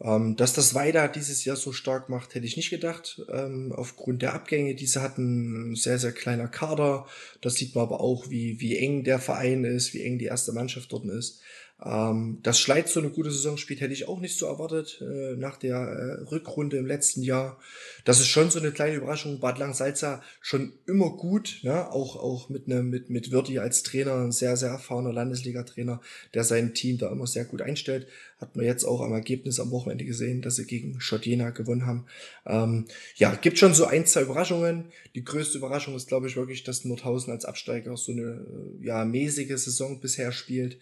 Ähm, dass das weiter dieses Jahr so stark macht, hätte ich nicht gedacht. Ähm, aufgrund der Abgänge, die sie hatten, ein sehr, sehr kleiner Kader. Das sieht man aber auch, wie, wie eng der Verein ist, wie eng die erste Mannschaft dort ist. Ähm, dass Schleiz so eine gute Saison spielt, hätte ich auch nicht so erwartet äh, nach der äh, Rückrunde im letzten Jahr. Das ist schon so eine kleine Überraschung. Bad Langsalza schon immer gut, ne? auch, auch mit, ne, mit, mit Wirti als Trainer, ein sehr, sehr erfahrener Landesliga-Trainer, der sein Team da immer sehr gut einstellt. Hat man jetzt auch am Ergebnis am Wochenende gesehen, dass sie gegen Schott Jena gewonnen haben. Ähm, ja, gibt schon so ein, zwei Überraschungen. Die größte Überraschung ist, glaube ich, wirklich, dass Nordhausen als Absteiger so eine äh, ja, mäßige Saison bisher spielt.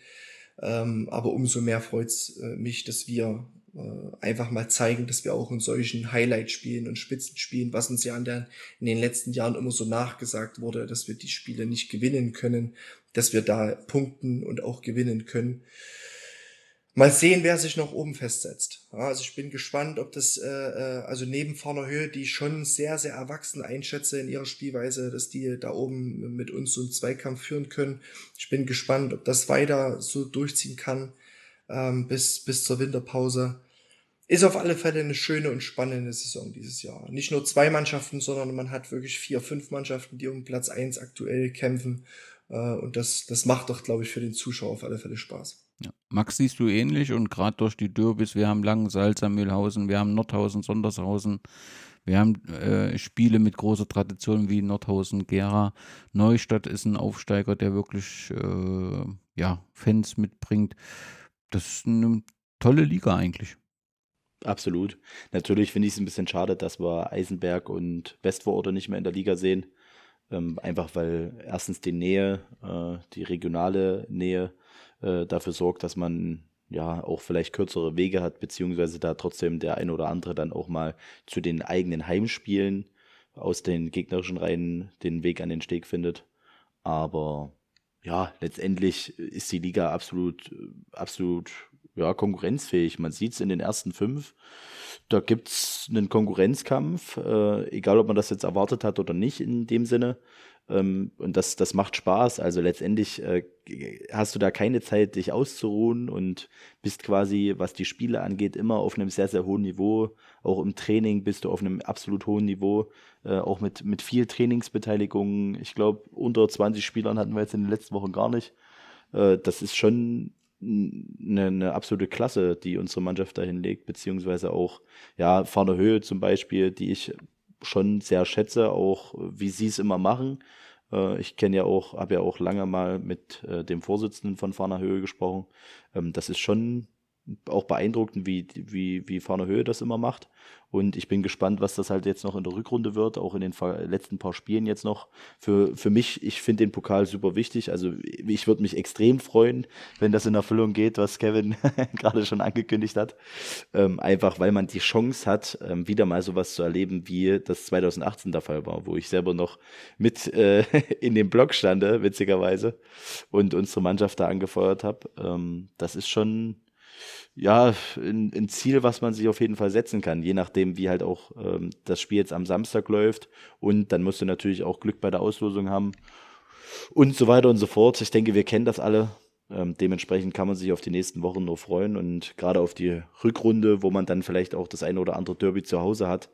Ähm, aber umso mehr freut's äh, mich, dass wir äh, einfach mal zeigen, dass wir auch in solchen Highlight-Spielen und Spitzenspielen, was uns ja in, der, in den letzten Jahren immer so nachgesagt wurde, dass wir die Spiele nicht gewinnen können, dass wir da punkten und auch gewinnen können. Mal sehen, wer sich noch oben festsetzt. Ja, also ich bin gespannt, ob das, äh, äh, also neben Vorner Höhe, die ich schon sehr, sehr erwachsen einschätze in ihrer Spielweise, dass die da oben mit uns so einen Zweikampf führen können. Ich bin gespannt, ob das weiter so durchziehen kann ähm, bis, bis zur Winterpause. Ist auf alle Fälle eine schöne und spannende Saison dieses Jahr. Nicht nur zwei Mannschaften, sondern man hat wirklich vier, fünf Mannschaften, die um Platz eins aktuell kämpfen. Äh, und das, das macht doch, glaube ich, für den Zuschauer auf alle Fälle Spaß. Max, siehst du ähnlich und gerade durch die Derbys, wir haben Langensalza, Mühlhausen, wir haben Nordhausen, Sondershausen, wir haben äh, Spiele mit großer Tradition wie Nordhausen, Gera. Neustadt ist ein Aufsteiger, der wirklich äh, ja, Fans mitbringt. Das ist eine tolle Liga eigentlich. Absolut. Natürlich finde ich es ein bisschen schade, dass wir Eisenberg und Westvororte nicht mehr in der Liga sehen. Ähm, einfach weil erstens die Nähe, äh, die regionale Nähe äh, dafür sorgt, dass man ja auch vielleicht kürzere Wege hat, beziehungsweise da trotzdem der ein oder andere dann auch mal zu den eigenen Heimspielen aus den gegnerischen Reihen den Weg an den Steg findet. Aber ja, letztendlich ist die Liga absolut, absolut ja, konkurrenzfähig. Man sieht es in den ersten fünf. Da gibt es einen Konkurrenzkampf, äh, egal ob man das jetzt erwartet hat oder nicht in dem Sinne. Ähm, und das, das macht Spaß. Also letztendlich äh, hast du da keine Zeit, dich auszuruhen und bist quasi, was die Spiele angeht, immer auf einem sehr, sehr hohen Niveau. Auch im Training bist du auf einem absolut hohen Niveau. Äh, auch mit, mit viel Trainingsbeteiligung. Ich glaube, unter 20 Spielern hatten wir jetzt in den letzten Wochen gar nicht. Äh, das ist schon eine, eine absolute Klasse, die unsere Mannschaft da hinlegt, beziehungsweise auch, ja, Farne Höhe zum Beispiel, die ich schon sehr schätze, auch wie sie es immer machen. Äh, ich kenne ja auch, habe ja auch lange mal mit äh, dem Vorsitzenden von Farner Höhe gesprochen. Ähm, das ist schon auch beeindruckend, wie, wie, wie Farner Höhe das immer macht. Und ich bin gespannt, was das halt jetzt noch in der Rückrunde wird, auch in den letzten paar Spielen jetzt noch. Für, für mich, ich finde den Pokal super wichtig. Also ich würde mich extrem freuen, wenn das in Erfüllung geht, was Kevin gerade schon angekündigt hat. Ähm, einfach weil man die Chance hat, ähm, wieder mal sowas zu erleben, wie das 2018 der Fall war, wo ich selber noch mit äh, in dem Block stande, witzigerweise, und unsere Mannschaft da angefeuert habe. Ähm, das ist schon ja, ein, ein, Ziel, was man sich auf jeden Fall setzen kann, je nachdem, wie halt auch ähm, das Spiel jetzt am Samstag läuft. Und dann musst du natürlich auch Glück bei der Auslosung haben und so weiter und so fort. Ich denke, wir kennen das alle. Ähm, dementsprechend kann man sich auf die nächsten Wochen nur freuen und gerade auf die Rückrunde, wo man dann vielleicht auch das eine oder andere Derby zu Hause hat,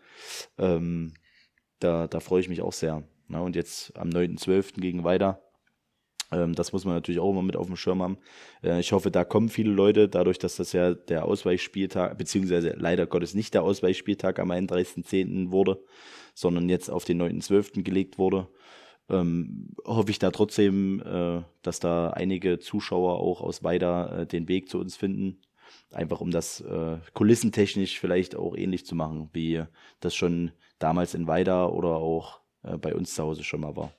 ähm, da, da freue ich mich auch sehr. Na, und jetzt am 9.12. gegen Weiter das muss man natürlich auch immer mit auf dem Schirm haben. Äh, ich hoffe, da kommen viele Leute, dadurch, dass das ja der Ausweichspieltag, beziehungsweise leider Gottes nicht der Ausweichspieltag am 31.10. wurde, sondern jetzt auf den 9.12. gelegt wurde. Ähm, hoffe ich da trotzdem, äh, dass da einige Zuschauer auch aus Weida äh, den Weg zu uns finden. Einfach um das kulissentechnisch vielleicht auch ähnlich zu machen, wie das schon damals in Weida oder auch bei uns zu Hause schon mal war.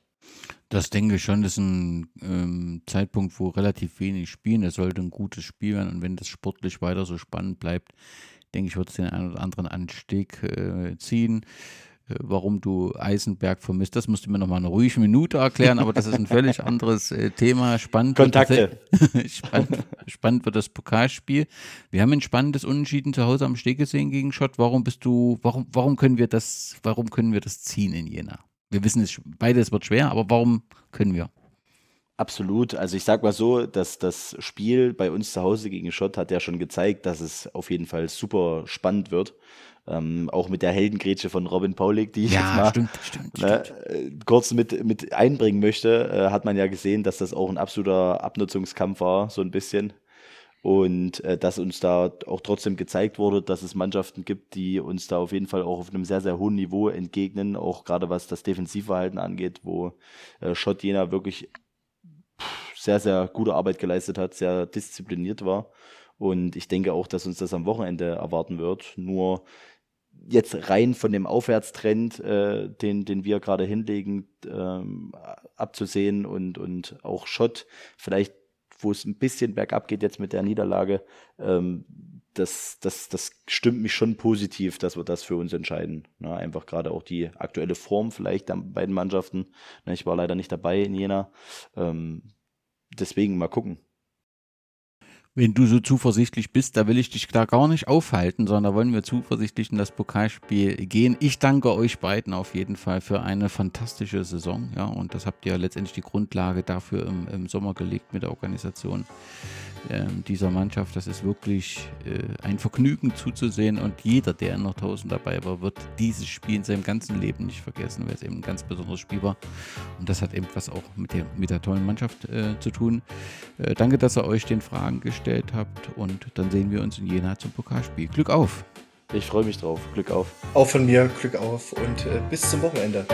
Das denke ich schon, das ist ein ähm, Zeitpunkt, wo relativ wenig spielen. Es sollte ein gutes Spiel werden und wenn das sportlich weiter so spannend bleibt, denke ich, wird es den einen oder anderen Anstieg äh, ziehen. Äh, warum du Eisenberg vermisst, das musst du mir nochmal eine ruhige Minute erklären, aber das ist ein völlig anderes äh, Thema. Spannend Kontakte. Wird spannend, spannend wird das Pokalspiel. Wir haben ein spannendes Unentschieden zu Hause am Steg gesehen gegen Schott. Warum bist du, warum, warum können wir das, warum können wir das ziehen in Jena? Wir wissen es, beides wird schwer, aber warum können wir? Absolut. Also ich sag mal so, dass das Spiel bei uns zu Hause gegen Schott hat ja schon gezeigt, dass es auf jeden Fall super spannend wird. Ähm, auch mit der Heldengrätsche von Robin Paulik, die ich ja, jetzt mal stimmt, stimmt, ne, stimmt. Äh, kurz mit, mit einbringen möchte, äh, hat man ja gesehen, dass das auch ein absoluter Abnutzungskampf war, so ein bisschen. Und äh, dass uns da auch trotzdem gezeigt wurde, dass es Mannschaften gibt, die uns da auf jeden Fall auch auf einem sehr, sehr hohen Niveau entgegnen, auch gerade was das Defensivverhalten angeht, wo äh, Schott Jena wirklich sehr, sehr gute Arbeit geleistet hat, sehr diszipliniert war. Und ich denke auch, dass uns das am Wochenende erwarten wird. Nur jetzt rein von dem Aufwärtstrend, äh, den, den wir gerade hinlegen, ähm, abzusehen und, und auch Schott vielleicht wo es ein bisschen bergab geht jetzt mit der Niederlage, ähm, das, das, das stimmt mich schon positiv, dass wir das für uns entscheiden. Ja, einfach gerade auch die aktuelle Form vielleicht der beiden Mannschaften. Ich war leider nicht dabei in Jena. Ähm, deswegen mal gucken. Wenn du so zuversichtlich bist, da will ich dich da gar nicht aufhalten, sondern wollen wir zuversichtlich in das Pokalspiel gehen. Ich danke euch beiden auf jeden Fall für eine fantastische Saison. Ja, und das habt ihr letztendlich die Grundlage dafür im, im Sommer gelegt mit der Organisation äh, dieser Mannschaft. Das ist wirklich äh, ein Vergnügen zuzusehen und jeder, der in Nordhausen dabei war, wird dieses Spiel in seinem ganzen Leben nicht vergessen, weil es eben ein ganz besonderes Spiel war. Und das hat eben was auch mit der, mit der tollen Mannschaft äh, zu tun. Äh, danke, dass ihr euch den Fragen gestellt habt und dann sehen wir uns in Jena zum Pokalspiel. Glück auf! Ich freue mich drauf. Glück auf. Auch von mir Glück auf und äh, bis zum Wochenende.